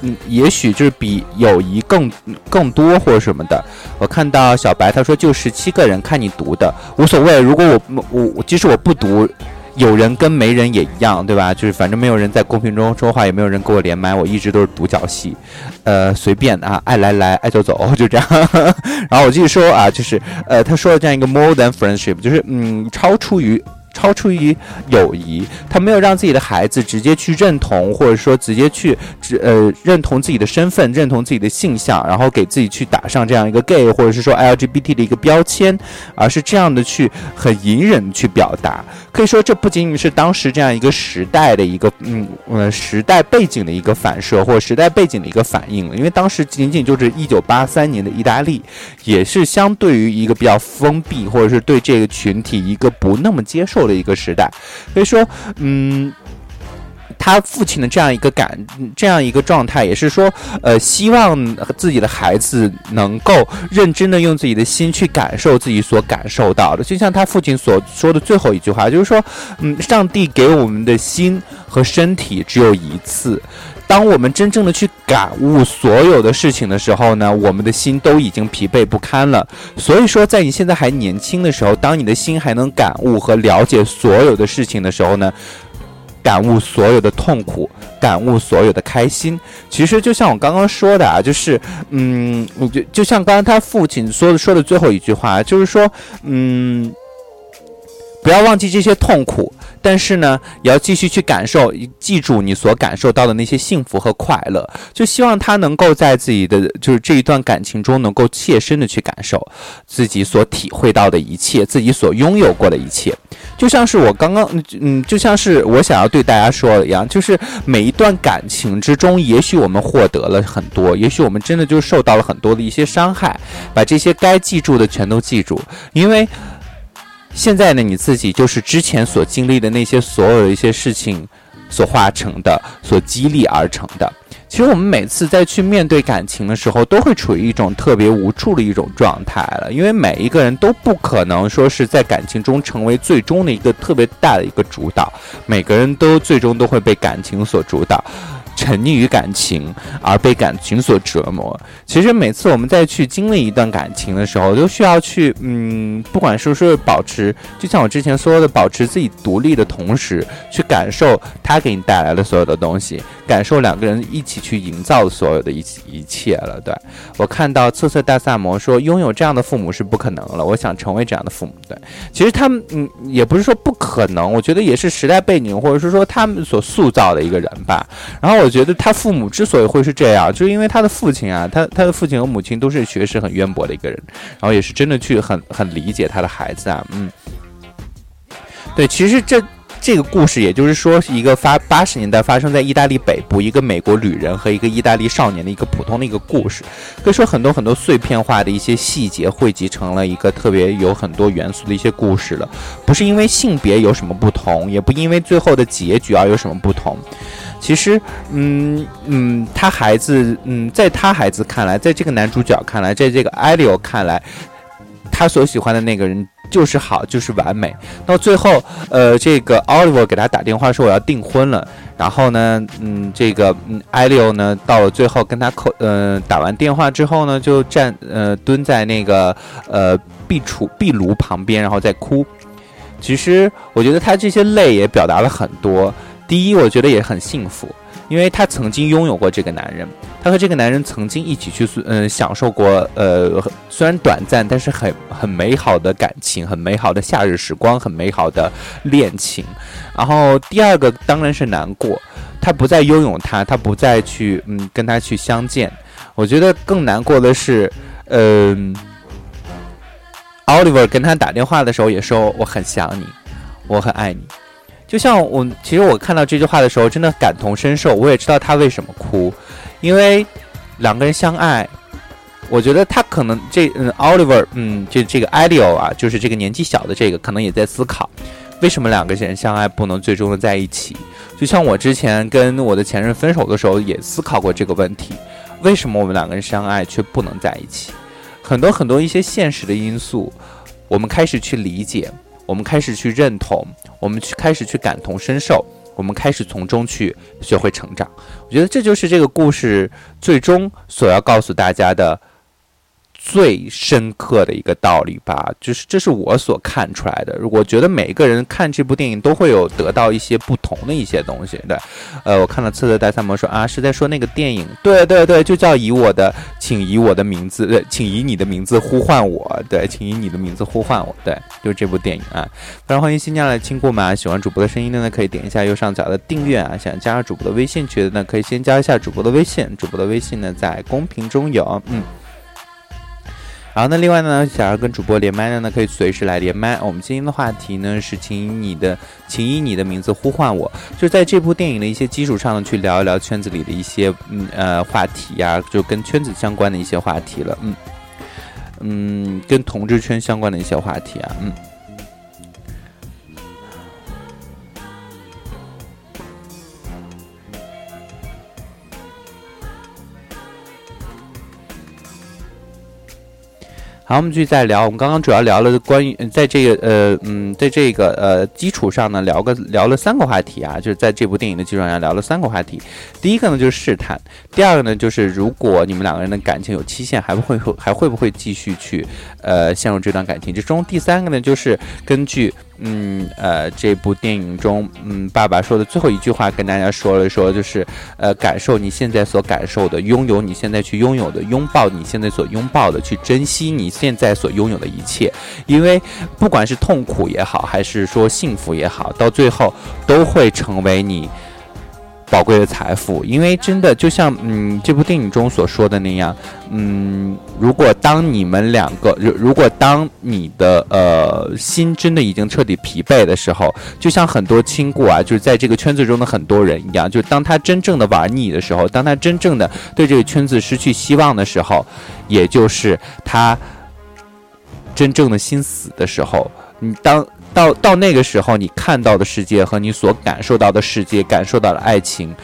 Speaker 8: 嗯，也许就是比友谊更更多或者什么的。我看到小白他说就十七个人看你读的无所谓。如果我我即使我不读，有人跟没人也一样，对吧？就是反正没有人在公屏中说话，也没有人跟我连麦，我一直都是独角戏，呃，随便啊，爱来来，爱走走，就这样。然后我继续说啊，就是呃，他说了这样一个 more than friendship，就是嗯，超出于。超出于友谊，他没有让自己的孩子直接去认同，或者说直接去呃认同自己的身份，认同自己的性向，然后给自己去打上这样一个 gay 或者是说 LGBT 的一个标签，而是这样的去很隐忍去表达。可以说，这不仅仅是当时这样一个时代的一个嗯呃时代背景的一个反射，或者时代背景的一个反应，因为当时仅仅就是一九八三年的意大利，也是相对于一个比较封闭，或者是对这个群体一个不那么接受。的一个时代，所以说，嗯，他父亲的这样一个感，这样一个状态，也是说，呃，希望自己的孩子能够认真的用自己的心去感受自己所感受到的，就像他父亲所说的最后一句话，就是说，嗯，上帝给我们的心和身体只有一次。当我们真正的去感悟所有的事情的时候呢，我们的心都已经疲惫不堪了。所以说，在你现在还年轻的时候，当你的心还能感悟和了解所有的事情的时候呢，感悟所有的痛苦，感悟所有的开心。其实就像我刚刚说的啊，就是，嗯，就就像刚刚他父亲说的说的最后一句话，就是说，嗯，不要忘记这些痛苦。但是呢，也要继续去感受，记住你所感受到的那些幸福和快乐。就希望他能够在自己的就是这一段感情中，能够切身的去感受自己所体会到的一切，自己所拥有过的一切。就像是我刚刚，嗯，就像是我想要对大家说的一样，就是每一段感情之中，也许我们获得了很多，也许我们真的就受到了很多的一些伤害。把这些该记住的全都记住，因为。现在呢，你自己就是之前所经历的那些所有的一些事情所化成的，所激励而成的。其实我们每次在去面对感情的时候，都会处于一种特别无助的一种状态了，因为每一个人都不可能说是在感情中成为最终的一个特别大的一个主导，每个人都最终都会被感情所主导。沉溺于感情而被感情所折磨。其实每次我们在去经历一段感情的时候，都需要去，嗯，不管是说保持，就像我之前说的，保持自己独立的同时，去感受他给你带来的所有的东西，感受两个人一起去营造所有的一一切了。对我看到瑟瑟大萨摩说，拥有这样的父母是不可能了。我想成为这样的父母。对，其实他们，嗯，也不是说不可能，我觉得也是时代背景，或者是说他们所塑造的一个人吧。然后我。我觉得他父母之所以会是这样，就是因为他的父亲啊，他他的父亲和母亲都是学识很渊博的一个人，然后也是真的去很很理解他的孩子啊，嗯，对，其实这这个故事，也就是说是一个发八十年代发生在意大利北部一个美国旅人和一个意大利少年的一个普通的一个故事，可以说很多很多碎片化的一些细节汇集成了一个特别有很多元素的一些故事了，不是因为性别有什么不同，也不因为最后的结局而有什么不同。其实，嗯嗯，他孩子，嗯，在他孩子看来，在这个男主角看来，在这个艾利欧看来，他所喜欢的那个人就是好，就是完美。到最后，呃，这个 Oliver 给他打电话说我要订婚了，然后呢，嗯，这个嗯艾利欧呢，到了最后跟他扣，呃，打完电话之后呢，就站，呃，蹲在那个呃壁橱壁炉旁边，然后在哭。其实，我觉得他这些泪也表达了很多。第一，我觉得也很幸福，因为他曾经拥有过这个男人，他和这个男人曾经一起去，嗯，享受过，呃，虽然短暂，但是很很美好的感情，很美好的夏日时光，很美好的恋情。然后第二个当然是难过，他不再拥有他，他不再去，嗯，跟他去相见。我觉得更难过的是，嗯，Oliver 跟他打电话的时候也说我很想你，我很爱你。就像我，其实我看到这句话的时候，真的感同身受。我也知道他为什么哭，因为两个人相爱，我觉得他可能这嗯，Oliver，嗯，就这个 Elio 啊，就是这个年纪小的这个，可能也在思考，为什么两个人相爱不能最终的在一起？就像我之前跟我的前任分手的时候，也思考过这个问题：为什么我们两个人相爱却不能在一起？很多很多一些现实的因素，我们开始去理解，我们开始去认同，我们去开始去感同身受，我们开始从中去学会成长。我觉得这就是这个故事最终所要告诉大家的。最深刻的一个道理吧，就是这是我所看出来的。我觉得每个人看这部电影都会有得到一些不同的一些东西。对，呃，我看到《刺客戴萨摩》说啊，是在说那个电影。对对对，就叫以我的，请以我的名字，对，请以你的名字呼唤我。对，请以你的名字呼唤我。对，就是这部电影啊。非常欢迎新进来的亲故们，喜欢主播的声音的呢，可以点一下右上角的订阅啊。想加入主播的微信群的呢，可以先加一下主播的微信。主播的微信呢，在公屏中有，嗯。好，那，另外呢，想要跟主播连麦的呢，可以随时来连麦。我们今天的话题呢是，请以你的，请以你的名字呼唤我。就是在这部电影的一些基础上呢，去聊一聊圈子里的一些嗯呃话题呀，就跟圈子相关的一些话题了。嗯嗯，跟同志圈相关的一些话题啊，嗯。好，我们继续再聊。我们刚刚主要聊了关于在这个呃嗯，在这个呃基础上呢，聊个聊了三个话题啊，就是在这部电影的基础上聊了三个话题。第一个呢就是试探，第二个呢就是如果你们两个人的感情有期限，还不会还会不会继续去呃陷入这段感情之中？第三个呢就是根据。嗯，呃，这部电影中，嗯，爸爸说的最后一句话跟大家说了说，就是，呃，感受你现在所感受的，拥有你现在去拥有的，拥抱你现在所拥抱的，去珍惜你现在所拥有的一切，因为不管是痛苦也好，还是说幸福也好，到最后都会成为你。宝贵的财富，因为真的就像嗯这部电影中所说的那样，嗯，如果当你们两个，如如果当你的呃心真的已经彻底疲惫的时候，就像很多亲故啊，就是在这个圈子中的很多人一样，就当他真正的玩腻的时候，当他真正的对这个圈子失去希望的时候，也就是他真正的心死的时候，你当。到到那个时候，你看到的世界和你所感受到的世界、感受到的爱情，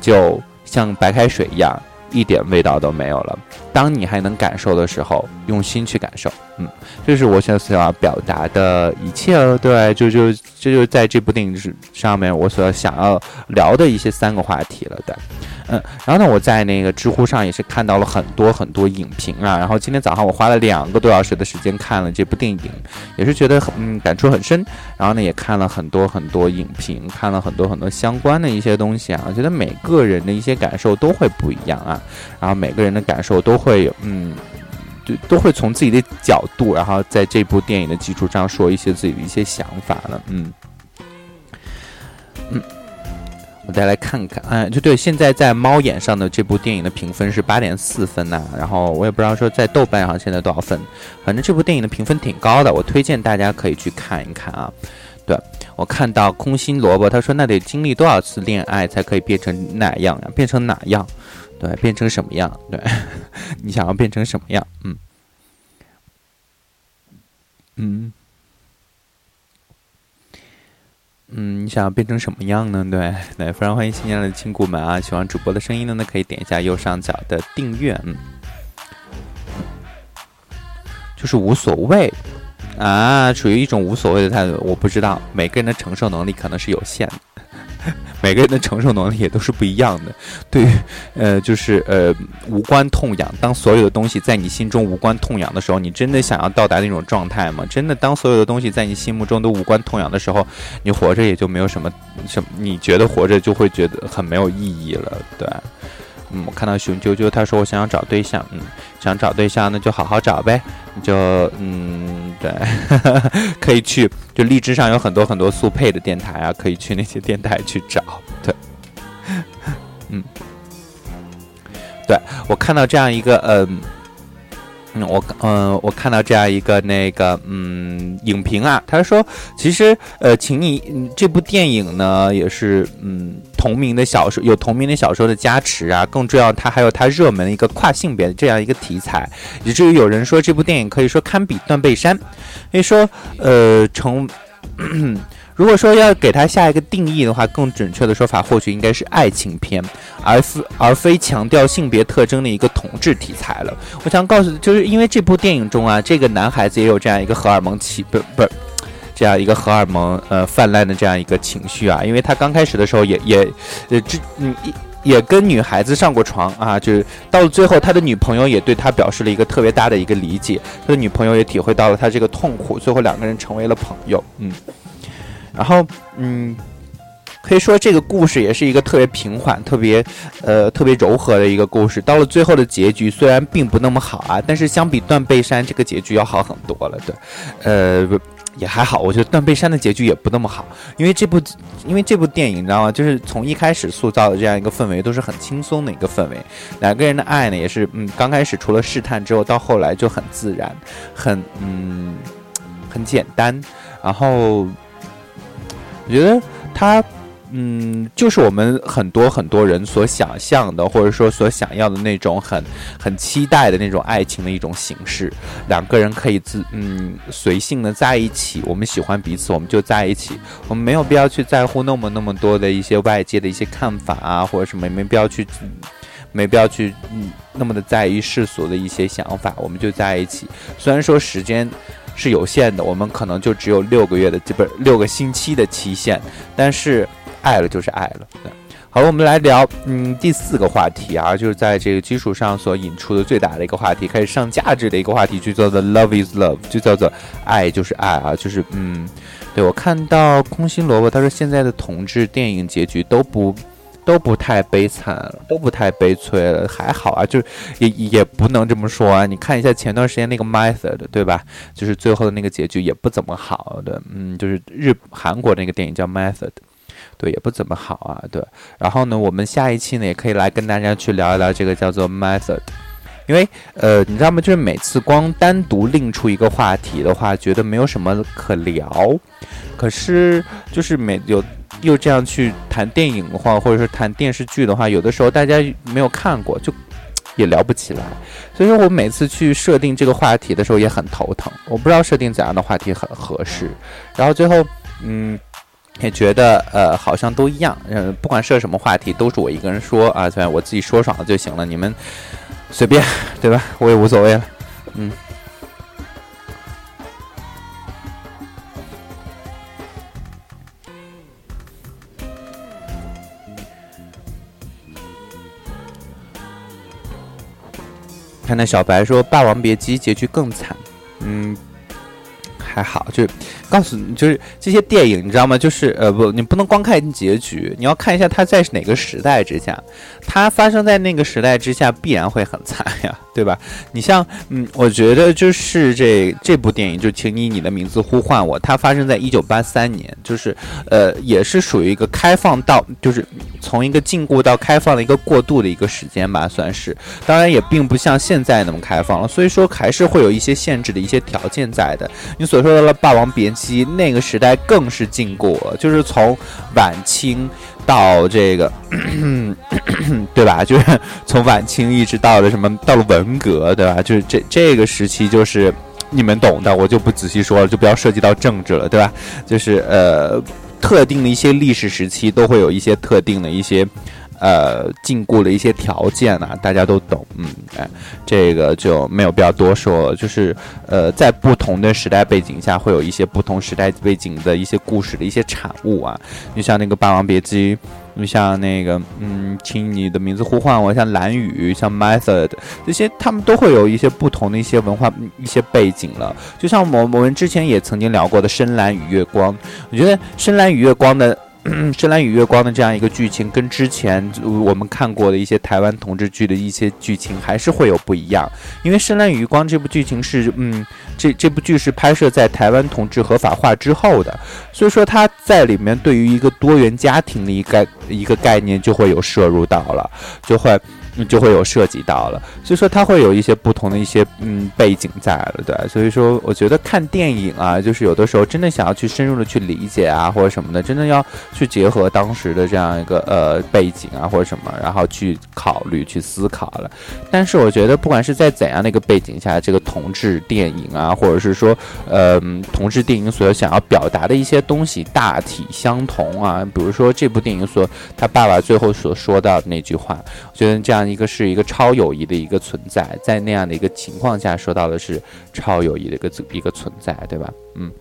Speaker 8: 就像白开水一样，一点味道都没有了。当你还能感受的时候，用心去感受。嗯，这是我现在所要表达的一切。对，就就这就在这部电影是上面，我所想要聊的一些三个话题了。对。嗯，然后呢，我在那个知乎上也是看到了很多很多影评啊。然后今天早上我花了两个多小时的时间看了这部电影，也是觉得嗯感触很深。然后呢，也看了很多很多影评，看了很多很多相关的一些东西啊。我觉得每个人的一些感受都会不一样啊。然后每个人的感受都会嗯，就都会从自己的角度，然后在这部电影的基础上说一些自己的一些想法了。嗯，嗯。我再来看看，哎，就对，现在在猫眼上的这部电影的评分是八点四分呐，然后我也不知道说在豆瓣上现在多少分，反正这部电影的评分挺高的，我推荐大家可以去看一看啊。对我看到空心萝卜，他说那得经历多少次恋爱才可以变成哪样呀？变成哪样？对，变成什么样？对，你想要变成什么样？嗯，嗯。嗯，你想要变成什么样呢？对，对，非常欢迎新进来的亲故们啊！喜欢主播的声音的呢，可以点一下右上角的订阅，嗯，就是无所谓啊，处于一种无所谓的态度。我不知道，每个人的承受能力可能是有限的。每个人的承受能力也都是不一样的。对于，呃，就是呃，无关痛痒。当所有的东西在你心中无关痛痒的时候，你真的想要到达那种状态吗？真的，当所有的东西在你心目中都无关痛痒的时候，你活着也就没有什么什么，你觉得活着就会觉得很没有意义了，对。嗯，我看到熊啾啾他说我想要找对象，嗯，想找对象那就好好找呗，你就嗯对，可以去就荔枝上有很多很多速配的电台啊，可以去那些电台去找，对，嗯，对我看到这样一个嗯。嗯，我嗯，我看到这样一个那个嗯影评啊，他说其实呃，请你这部电影呢也是嗯同名的小说，有同名的小说的加持啊。更重要，它还有它热门的一个跨性别的这样一个题材，以至于有人说这部电影可以说堪比《断背山》，可以说，呃，成。如果说要给它下一个定义的话，更准确的说法或许应该是爱情片，而非而非强调性别特征的一个同志题材了。我想告诉，就是因为这部电影中啊，这个男孩子也有这样一个荷尔蒙起不不。这样一个荷尔蒙呃泛滥的这样一个情绪啊，因为他刚开始的时候也也呃这嗯也跟女孩子上过床啊，就是到了最后他的女朋友也对他表示了一个特别大的一个理解，他的女朋友也体会到了他这个痛苦，最后两个人成为了朋友，嗯，然后嗯。可以说这个故事也是一个特别平缓、特别呃特别柔和的一个故事。到了最后的结局虽然并不那么好啊，但是相比断背山这个结局要好很多了。对，呃也还好。我觉得断背山的结局也不那么好，因为这部因为这部电影你知道吗？就是从一开始塑造的这样一个氛围都是很轻松的一个氛围，两个人的爱呢也是嗯刚开始除了试探之后，到后来就很自然，很嗯很简单。然后我觉得他。嗯，就是我们很多很多人所想象的，或者说所想要的那种很很期待的那种爱情的一种形式。两个人可以自嗯随性的在一起，我们喜欢彼此，我们就在一起。我们没有必要去在乎那么那么多的一些外界的一些看法啊，或者什么，也没必要去，没必要去嗯那么的在意世俗的一些想法。我们就在一起。虽然说时间是有限的，我们可能就只有六个月的，不是六个星期的期限，但是。爱了就是爱了。对好了，我们来聊，嗯，第四个话题啊，就是在这个基础上所引出的最大的一个话题，开始上价值的一个话题，就叫做 “love is love”，就叫做爱就是爱啊，就是嗯，对我看到空心萝卜他说现在的同志电影结局都不都不太悲惨了，都不太悲催了，还好啊，就是也也不能这么说啊。你看一下前段时间那个 Method，对吧？就是最后的那个结局也不怎么好的，嗯，就是日韩国那个电影叫 Method。对，也不怎么好啊。对，然后呢，我们下一期呢也可以来跟大家去聊一聊这个叫做 method，因为呃，你知道吗？就是每次光单独拎出一个话题的话，觉得没有什么可聊。可是就是每有又这样去谈电影的话，或者是谈电视剧的话，有的时候大家没有看过，就也聊不起来。所以说我每次去设定这个话题的时候也很头疼，我不知道设定怎样的话题很合适。然后最后，嗯。也觉得呃好像都一样，嗯，不管设什么话题，都是我一个人说啊，对，我自己说爽了就行了，你们随便，对吧？我也无所谓了，嗯。看那小白说《霸王别姬》结局更惨，嗯，还好，就是。告诉你，就是这些电影，你知道吗？就是呃，不，你不能光看结局，你要看一下它在哪个时代之下，它发生在那个时代之下，必然会很惨呀，对吧？你像，嗯，我觉得就是这这部电影，就请你以你的名字呼唤我，它发生在一九八三年，就是呃，也是属于一个开放到，就是从一个禁锢到开放的一个过渡的一个时间吧，算是。当然，也并不像现在那么开放了，所以说还是会有一些限制的一些条件在的。你所说到了《霸王别姬》。那个时代更是禁锢了，就是从晚清到这个，对吧？就是从晚清一直到了什么，到了文革，对吧？就是这这个时期，就是你们懂的，我就不仔细说了，就不要涉及到政治了，对吧？就是呃，特定的一些历史时期都会有一些特定的一些。呃，禁锢的一些条件啊，大家都懂，嗯，哎，这个就没有必要多说了。就是，呃，在不同的时代背景下，会有一些不同时代背景的一些故事的一些产物啊。你像那个《霸王别姬》，你像那个，嗯，请你的名字呼唤我，像蓝雨，像 Method 这些，他们都会有一些不同的一些文化一些背景了。就像我我们之前也曾经聊过的《深蓝与月光》，我觉得《深蓝与月光》的。《深蓝与月光》的这样一个剧情，跟之前我们看过的一些台湾同志剧的一些剧情还是会有不一样。因为《深蓝与月光》这部剧情是，嗯，这这部剧是拍摄在台湾同志合法化之后的，所以说它在里面对于一个多元家庭的一个一个概念就会有摄入到了，就会就会有涉及到了，所以说它会有一些不同的一些嗯背景在了，对，所以说我觉得看电影啊，就是有的时候真的想要去深入的去理解啊，或者什么的，真的要去结合当时的这样一个呃背景啊或者什么，然后去考虑去思考了。但是我觉得不管是在怎样的一个背景下，这个同志电影啊，或者是说呃同志电影所想要表达的一些东西大体相同啊，比如说这部电影所他爸爸最后所说到的那句话，我觉得这样。一个是一个超友谊的一个存在，在那样的一个情况下说到的是超友谊的一个一个存在，对吧？嗯，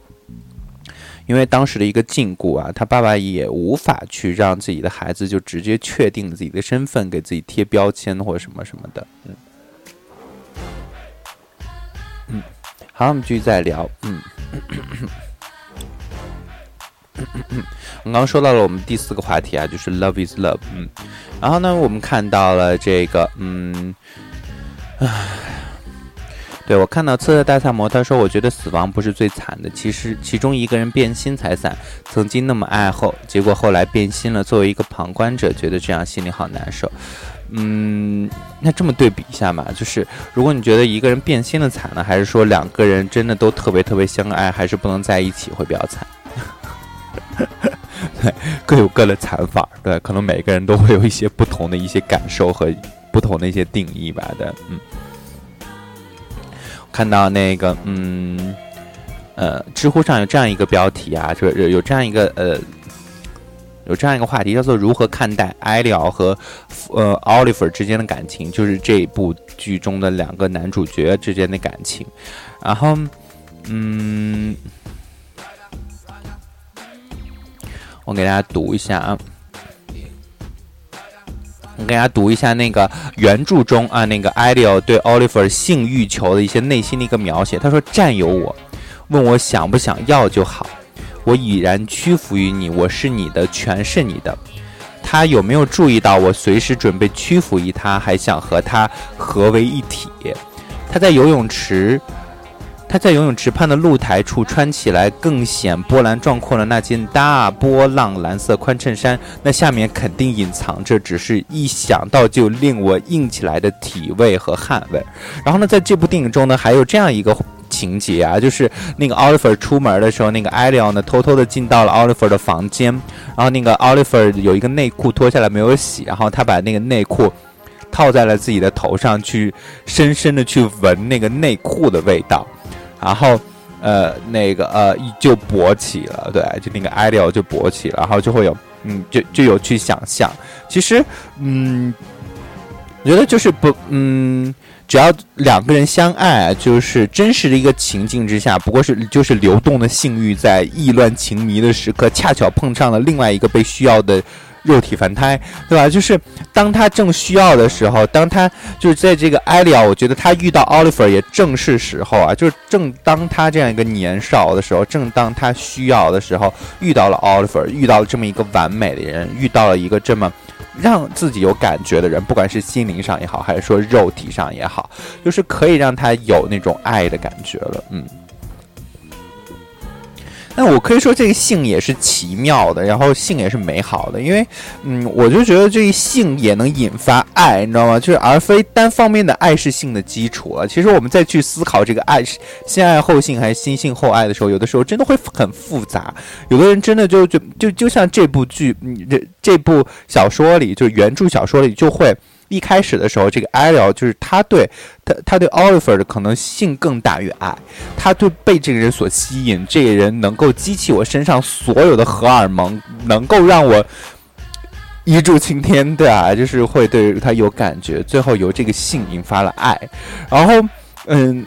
Speaker 8: 因为当时的一个禁锢啊，他爸爸也无法去让自己的孩子就直接确定自己的身份，给自己贴标签或者什么什么的。嗯，嗯，好，我们继续再聊。嗯。我们刚刚说到了我们第四个话题啊，就是 love is love。嗯，然后呢，我们看到了这个，嗯，唉，对我看到刺的大萨摩，他说：“我觉得死亡不是最惨的，其实其中一个人变心才惨。曾经那么爱后，结果后来变心了。作为一个旁观者，觉得这样心里好难受。嗯，那这么对比一下嘛，就是如果你觉得一个人变心了惨呢，还是说两个人真的都特别特别相爱，还是不能在一起会比较惨？”对，各有各的惨法，对，可能每个人都会有一些不同的一些感受和不同的一些定义吧的，嗯。看到那个，嗯，呃，知乎上有这样一个标题啊，就有有这样一个呃，有这样一个话题，叫做如何看待艾利奥和呃奥利弗之间的感情，就是这部剧中的两个男主角之间的感情，然后，嗯。我给大家读一下啊，我给大家读一下那个原著中啊，那个艾利奥对奥利弗性欲求的一些内心的一个描写。他说：“占有我，问我想不想要就好，我已然屈服于你，我是你的，全是你的。”他有没有注意到我随时准备屈服于他，还想和他合为一体？他在游泳池。他在游泳池畔的露台处穿起来更显波澜壮阔的那件大波浪蓝色宽衬衫，那下面肯定隐藏着只是一想到就令我硬起来的体味和汗味。然后呢，在这部电影中呢，还有这样一个情节啊，就是那个奥利弗出门的时候，那个艾利奥呢偷偷的进到了奥利弗的房间，然后那个奥利弗有一个内裤脱下来没有洗，然后他把那个内裤套在了自己的头上去，深深的去闻那个内裤的味道。然后，呃，那个呃，就勃起了，对，就那个艾利奥就勃起了，然后就会有，嗯，就就有去想象。其实，嗯，我觉得就是不，嗯，只要两个人相爱，就是真实的一个情境之下，不过是就是流动的性欲在意乱情迷的时刻，恰巧碰上了另外一个被需要的。肉体凡胎，对吧？就是当他正需要的时候，当他就是在这个艾利奥，我觉得他遇到奥利弗也正是时候啊，就是正当他这样一个年少的时候，正当他需要的时候，遇到了奥利弗，遇到了这么一个完美的人，遇到了一个这么让自己有感觉的人，不管是心灵上也好，还是说肉体上也好，就是可以让他有那种爱的感觉了，嗯。那我可以说，这个性也是奇妙的，然后性也是美好的，因为，嗯，我就觉得这个性也能引发爱，你知道吗？就是而非单方面的爱是性的基础啊。其实我们再去思考这个爱是先爱后性还是先性后爱的时候，有的时候真的会很复杂。有的人真的就就就就像这部剧，这这部小说里，就原著小说里就会。一开始的时候，这个艾利奥就是他对他，他对奥利弗的可能性更大于爱，他对被这个人所吸引，这个人能够激起我身上所有的荷尔蒙，能够让我一柱擎天，对啊，就是会对他有感觉，最后由这个性引发了爱，然后，嗯，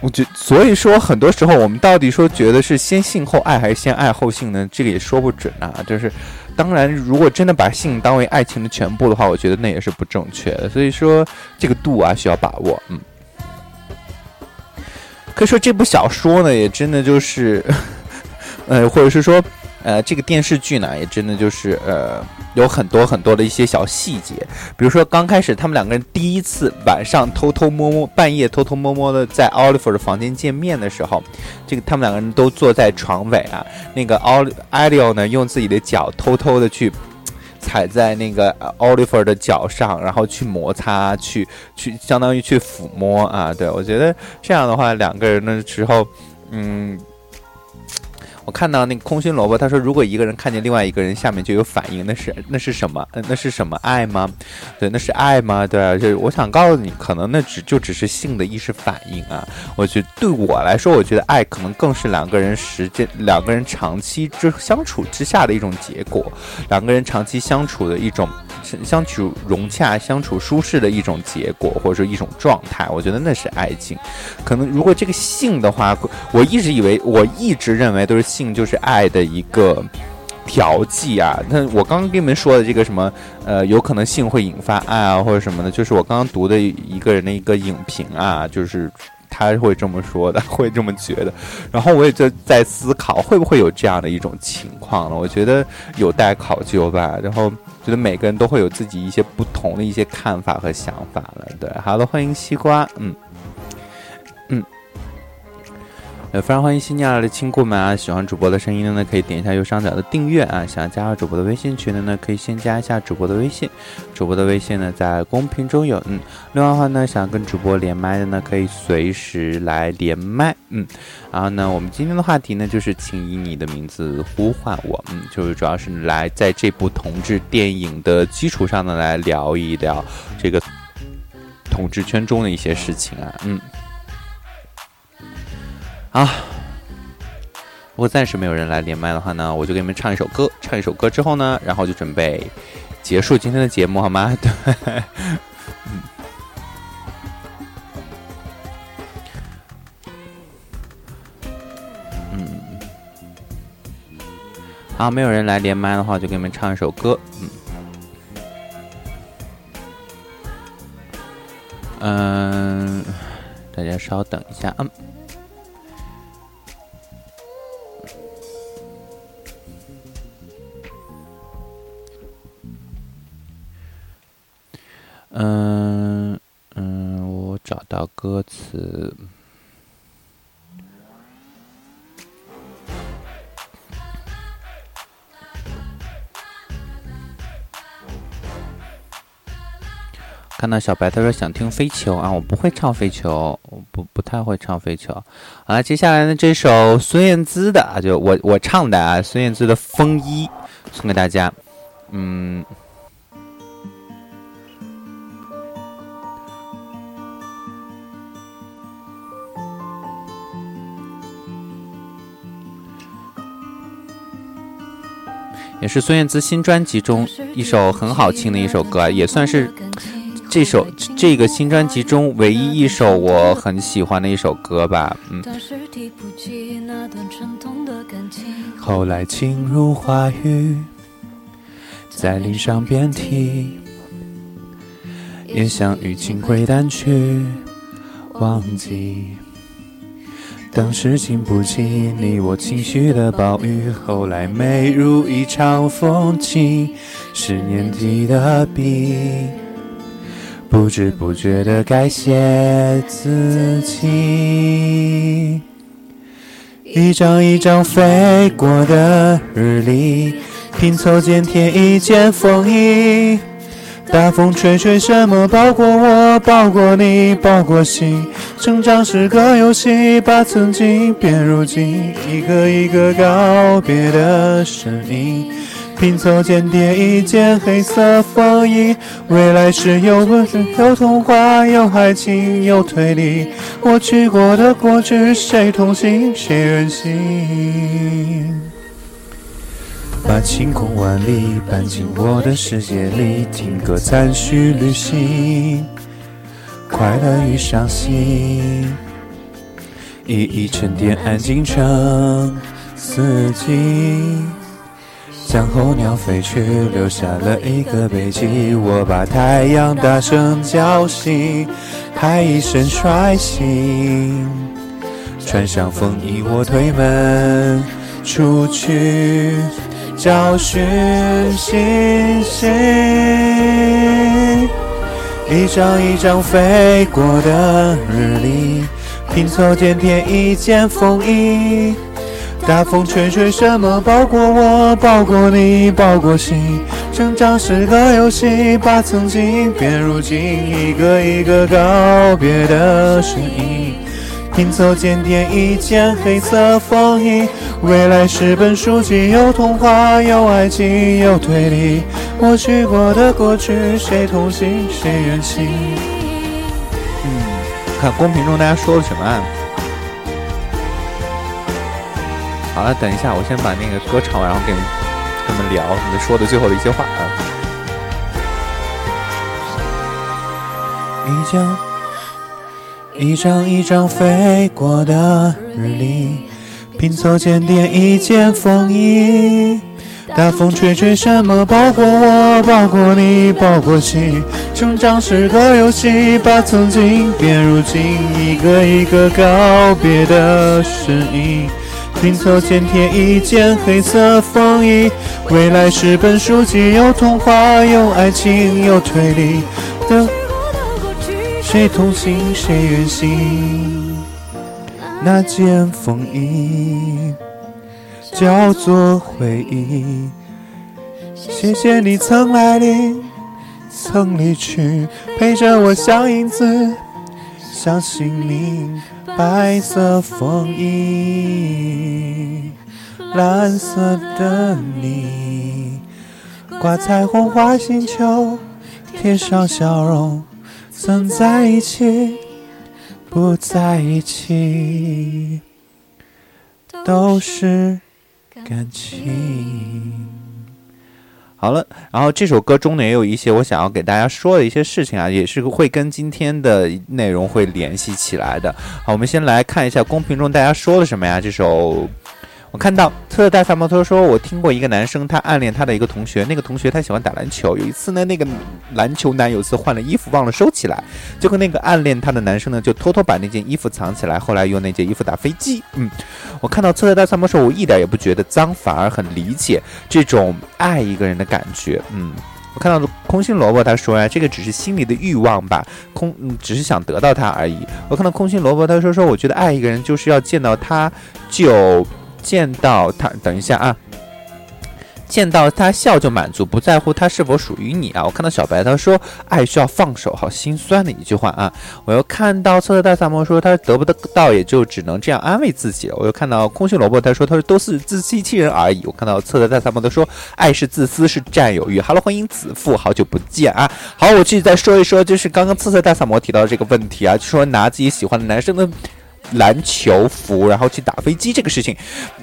Speaker 8: 我觉，所以说很多时候我们到底说觉得是先性后爱还是先爱后性呢？这个也说不准啊，就是。当然，如果真的把性当为爱情的全部的话，我觉得那也是不正确的。所以说，这个度啊需要把握。嗯，可以说这部小说呢，也真的就是，呃，或者是说。呃，这个电视剧呢，也真的就是呃，有很多很多的一些小细节，比如说刚开始他们两个人第一次晚上偷偷摸摸、半夜偷偷摸摸的在奥利弗的房间见面的时候，这个他们两个人都坐在床尾啊，那个奥艾利奥呢用自己的脚偷偷的去踩在那个 Oliver 的脚上，然后去摩擦，去去相当于去抚摸啊。对我觉得这样的话，两个人的时候，嗯。我看到那个空心萝卜，他说如果一个人看见另外一个人下面就有反应，那是那是什么？那是什么爱吗？对，那是爱吗？对啊，就是我想告诉你，可能那只就只是性的意识反应啊。我觉得对我来说，我觉得爱可能更是两个人时间、两个人长期之相处之下的一种结果，两个人长期相处的一种。相处融洽、相处舒适的一种结果，或者说一种状态，我觉得那是爱情。可能如果这个性的话，我一直以为，我一直认为都是性就是爱的一个调剂啊。那我刚刚跟你们说的这个什么，呃，有可能性会引发爱啊，或者什么的，就是我刚刚读的一个人的一个影评啊，就是他会这么说的，会这么觉得。然后我也就在思考，会不会有这样的一种情况呢？我觉得有待考究吧。然后。觉得每个人都会有自己一些不同的一些看法和想法了，对，好的，欢迎西瓜，嗯，呃，非常欢迎新进来的亲故们啊！喜欢主播的声音的呢，可以点一下右上角的订阅啊！想要加入主播的微信群的呢，可以先加一下主播的微信，主播的微信呢在公屏中有，嗯，另外的话呢，想跟主播连麦的呢，可以随时来连麦，嗯。然后呢，我们今天的话题呢，就是请以你的名字呼唤我。嗯，就是主要是来在这部同志电影的基础上呢，来聊一聊这个同志圈中的一些事情啊。嗯，好，如果暂时没有人来连麦的话呢，我就给你们唱一首歌。唱一首歌之后呢，然后就准备结束今天的节目，好吗？对，嗯。好，没有人来连麦的话，就给你们唱一首歌。嗯，嗯，大家稍等一下，嗯，嗯嗯，我找到歌词。看到小白，他说想听飞球啊，我不会唱飞球，我不不太会唱飞球。好了，接下来呢，这首孙燕姿的啊，就我我唱的啊，孙燕姿的《风衣》送给大家。嗯，是孙燕姿新专辑中一首很好听的一首歌啊，也算是。这首这个新专辑中唯一一首我很喜欢的一首歌吧，嗯。后来情如花雨，在林上遍体，也想与清归淡去，忘记当时经不起你我情绪的暴雨，后来美如一场风景，是年底的笔。不知不觉的改写自己，一张一张飞过的日历，拼凑间贴一件风衣。大风吹吹，什么包裹我，包裹你，包裹心。成长是个游戏，把曾经变如今，一个一个告别的身影。拼凑间叠一件黑色风衣，未来是有故事、有童话、有爱情、有推理。我去过的过去，谁同行，谁任性？把晴空万里搬进我的世界里，听歌赞许旅行，快乐与伤心，一一沉淀，安静成四季。将候鸟飞去，留下了一个背脊。我把太阳大声叫醒，还一身率性。穿上风衣，我推门出去，找寻星星。一张一张飞过的日历，拼凑间贴一件风衣。大风吹吹，什么包裹我，包裹你，包裹心。成长是个游戏，把曾经变如今，一个一个告别的身影，拼凑间点一件黑色风衣。未来是本书籍，有童话，有爱情，有推理。我去过的过去，谁同行谁远行？嗯，看公屏中大家说了什么啊？好了，等一下，我先把那个歌唱完，然后跟跟你们聊你们说的最后的一些话啊。一张一张一张飞过的日历，拼凑间点一件风衣。大风吹吹，什么包裹我，包裹你，包裹起。成长是个游戏，把曾经变如今，一个一个告别的身影。拼凑间贴一件黑色风衣，未来是本书籍，有童话，有爱情，有推理的。谁同行，谁远行？那件风衣叫做回忆。谢谢你曾来临，曾离去，陪着我像影子，像姓名。白色风衣，蓝色的你，挂彩虹画星球，贴上笑容，曾在一起，不在一起，都是感情。好了，然后这首歌中呢也有一些我想要给大家说的一些事情啊，也是会跟今天的内容会联系起来的。好，我们先来看一下公屏中大家说了什么呀？这首。我看到特大萨摩托说，我听过一个男生，他暗恋他的一个同学，那个同学他喜欢打篮球。有一次呢，那个篮球男有一次换了衣服忘了收起来，结果那个暗恋他的男生呢，就偷偷把那件衣服藏起来，后来用那件衣服打飞机。嗯，我看到特大萨摩说，我一点也不觉得脏，反而很理解这种爱一个人的感觉。嗯，我看到空心萝卜他说呀，这个只是心里的欲望吧，空嗯，只是想得到他而已。我看到空心萝卜他说说，我觉得爱一个人就是要见到他就。见到他，等一下啊！见到他笑就满足，不在乎他是否属于你啊！我看到小白他说爱需要放手，好心酸的一句话啊！我又看到测测大萨摩说他得不到，也就只能这样安慰自己。我又看到空心萝卜他说他说都是自欺欺人而已。我看到测测大萨摩他说爱是自私是占有欲。Hello，欢迎子父，好久不见啊！好，我继续再说一说，就是刚刚测测大萨摩提到的这个问题啊，就说拿自己喜欢的男生的。篮球服，然后去打飞机这个事情，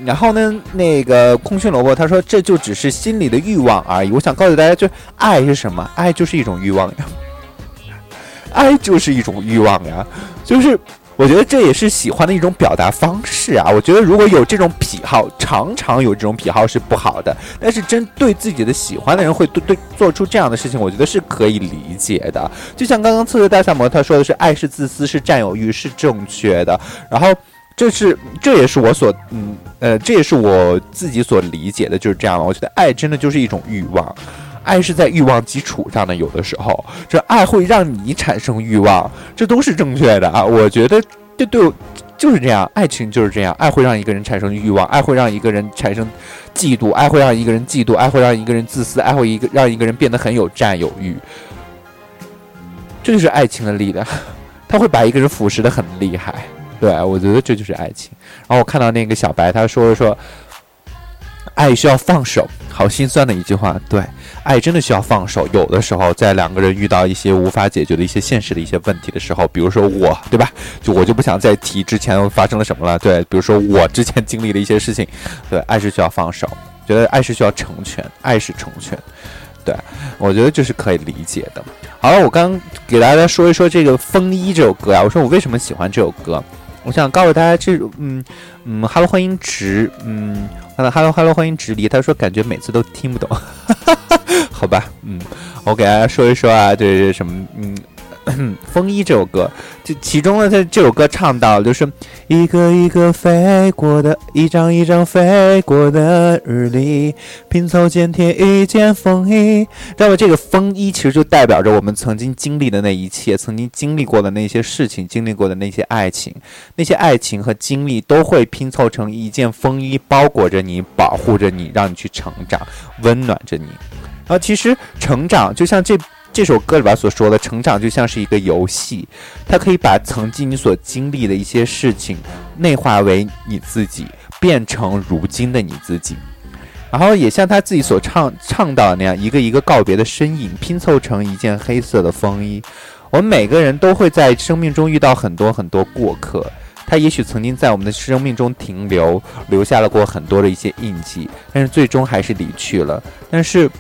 Speaker 8: 然后呢，那个空心萝卜他说这就只是心里的欲望而已。我想告诉大家，就爱是什么？爱就是一种欲望呀，爱就是一种欲望呀，就是。我觉得这也是喜欢的一种表达方式啊！我觉得如果有这种癖好，常常有这种癖好是不好的。但是针对自己的喜欢的人会对对做出这样的事情，我觉得是可以理解的。就像刚刚测试大萨摩他说的是，爱是自私，是占有欲，是正确的。然后这是这也是我所嗯呃这也是我自己所理解的，就是这样了。我觉得爱真的就是一种欲望，爱是在欲望基础上的，有的时候这爱会让你产生欲望，这都是正确的啊！我觉得。这对我，就是这样，爱情就是这样，爱会让一个人产生欲望，爱会让一个人产生嫉妒，爱会让一个人嫉妒，爱会让一个人自私，爱会一个让一个人变得很有占有欲。这就是爱情的力量，他会把一个人腐蚀的很厉害。对我觉得这就是爱情。然后我看到那个小白，他说说，爱需要放手，好心酸的一句话。对。爱真的需要放手，有的时候在两个人遇到一些无法解决的一些现实的一些问题的时候，比如说我，对吧？就我就不想再提之前发生了什么了。对，比如说我之前经历的一些事情，对，爱是需要放手，觉得爱是需要成全，爱是成全，对我觉得这是可以理解的。好了，我刚给大家说一说这个《风衣》这首歌啊，我说我为什么喜欢这首歌。我想告诉大家，这嗯嗯哈喽，欢迎直，嗯 Hello，Hello，，欢迎直离。他说感觉每次都听不懂，好吧，嗯，我给大家说一说啊，这是什么，嗯。风衣这首歌，就其中呢，他这首歌唱到就是一个一个飞过的，一张一张飞过的日历，拼凑间贴一件风衣。那么这个风衣其实就代表着我们曾经经历的那一切，曾经经历过的那些事情，经历过的那些爱情，那些爱情和经历都会拼凑成一件风衣，包裹着你，保护着你，让你去成长，温暖着你。然后其实成长就像这这首歌里边所说的，成长就像是一个游戏，它可以把曾经你所经历的一些事情内化为你自己，变成如今的你自己。然后也像他自己所唱唱到的那样，一个一个告别的身影拼凑成一件黑色的风衣。我们每个人都会在生命中遇到很多很多过客，他也许曾经在我们的生命中停留，留下了过很多的一些印记，但是最终还是离去了。但是，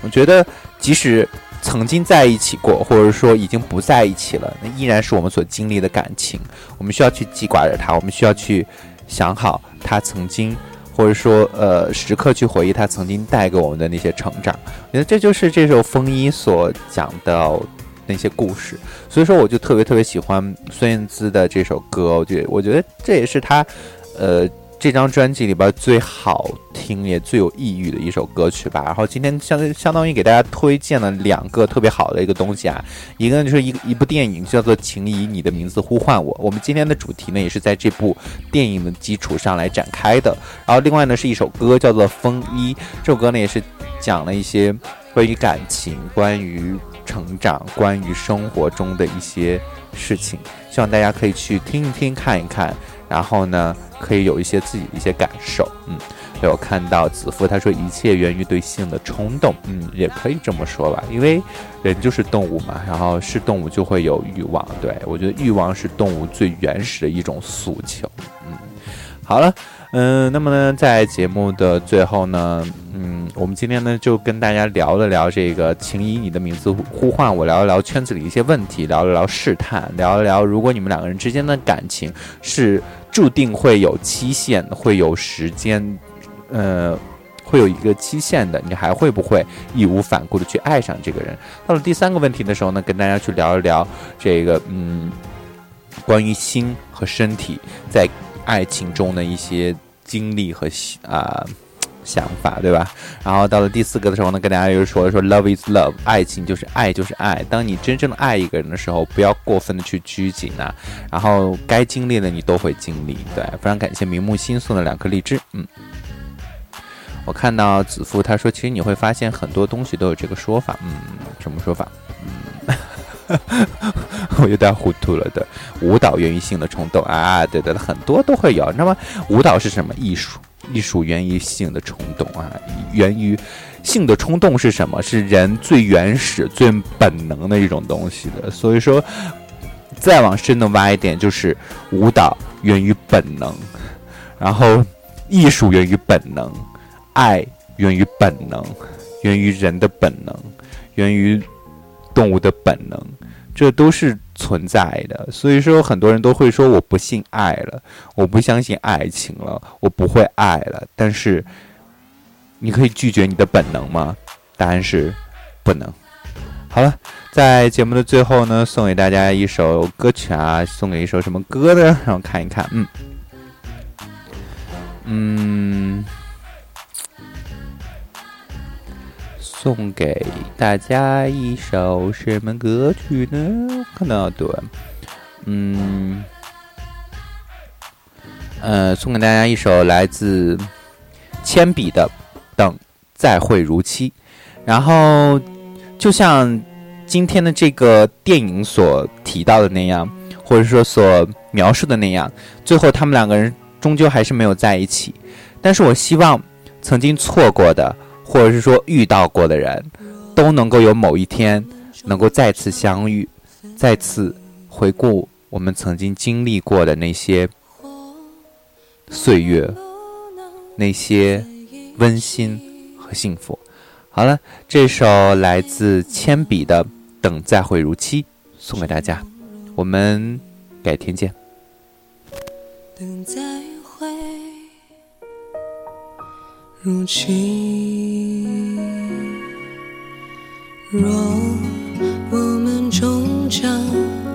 Speaker 8: 我觉得即使曾经在一起过，或者说已经不在一起了，那依然是我们所经历的感情。我们需要去记挂着它，我们需要去想好他曾经。或者说，呃，时刻去回忆他曾经带给我们的那些成长，我觉得这就是这首《风衣》所讲的那些故事。所以说，我就特别特别喜欢孙燕姿的这首歌，我觉得，我觉得这也是她，呃。这张专辑里边最好听也最有意义的一首歌曲吧。然后今天相相当于给大家推荐了两个特别好的一个东西啊，一个呢就是一一部电影叫做《请以你的名字呼唤我》。我们今天的主题呢也是在这部电影的基础上来展开的。然后另外呢是一首歌叫做《风衣》，这首歌呢也是讲了一些关于感情、关于成长、关于生活中的一些事情，希望大家可以去听一听、看一看。然后呢？可以有一些自己的一些感受，嗯，有看到子夫他说一切源于对性的冲动，嗯，也可以这么说吧，因为人就是动物嘛，然后是动物就会有欲望，对我觉得欲望是动物最原始的一种诉求，嗯，好了。嗯，那么呢，在节目的最后呢，嗯，我们今天呢就跟大家聊了聊这个，请以你的名字呼唤我，聊一聊圈子里一些问题，聊一聊试探，聊一聊如果你们两个人之间的感情是注定会有期限，会有时间，呃，会有一个期限的，你还会不会义无反顾的去爱上这个人？到了第三个问题的时候呢，跟大家去聊一聊这个，嗯，关于心和身体在爱情中的一些。经历和啊想法，对吧？然后到了第四个的时候呢，跟大家又说说 love is love，爱情就是爱就是爱。当你真正的爱一个人的时候，不要过分的去拘谨啊。然后该经历的你都会经历。对，非常感谢明目心送的两颗荔枝。嗯，我看到子父他说，其实你会发现很多东西都有这个说法。嗯，什么说法？嗯。我有点糊涂了的，舞蹈源于性的冲动啊，对的，很多都会有。那么舞蹈是什么？艺术，艺术源于性的冲动啊，源于性的冲动是什么？是人最原始、最本能的一种东西的。所以说，再往深的挖一点，就是舞蹈源于本能，然后艺术源于本能，爱源于本能，源于人的本能，源于。动物的本能，这都是存在的。所以说，很多人都会说我不信爱了，我不相信爱情了，我不会爱了。但是，你可以拒绝你的本能吗？答案是不能。好了，在节目的最后呢，送给大家一首歌曲啊，送给一首什么歌呢？让我看一看，嗯，嗯。送给大家一首什么歌曲呢？看到对，嗯，呃，送给大家一首来自铅笔的《等再会如期》。然后，就像今天的这个电影所提到的那样，或者说所描述的那样，最后他们两个人终究还是没有在一起。但是我希望曾经错过的。或者是说遇到过的人，都能够有某一天能够再次相遇，再次回顾我们曾经经历过的那些岁月，那些温馨和幸福。好了，这首来自铅笔的《等再会如期》送给大家，我们改天见。
Speaker 9: 等再如今，若我们终将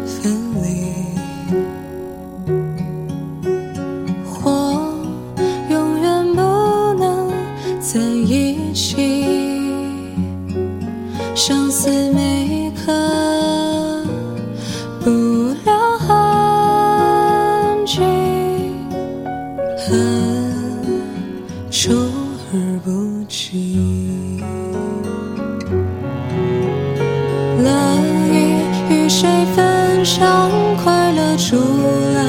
Speaker 9: 分离，或永远不能在一起，相思每刻
Speaker 1: 谁分享快乐？除了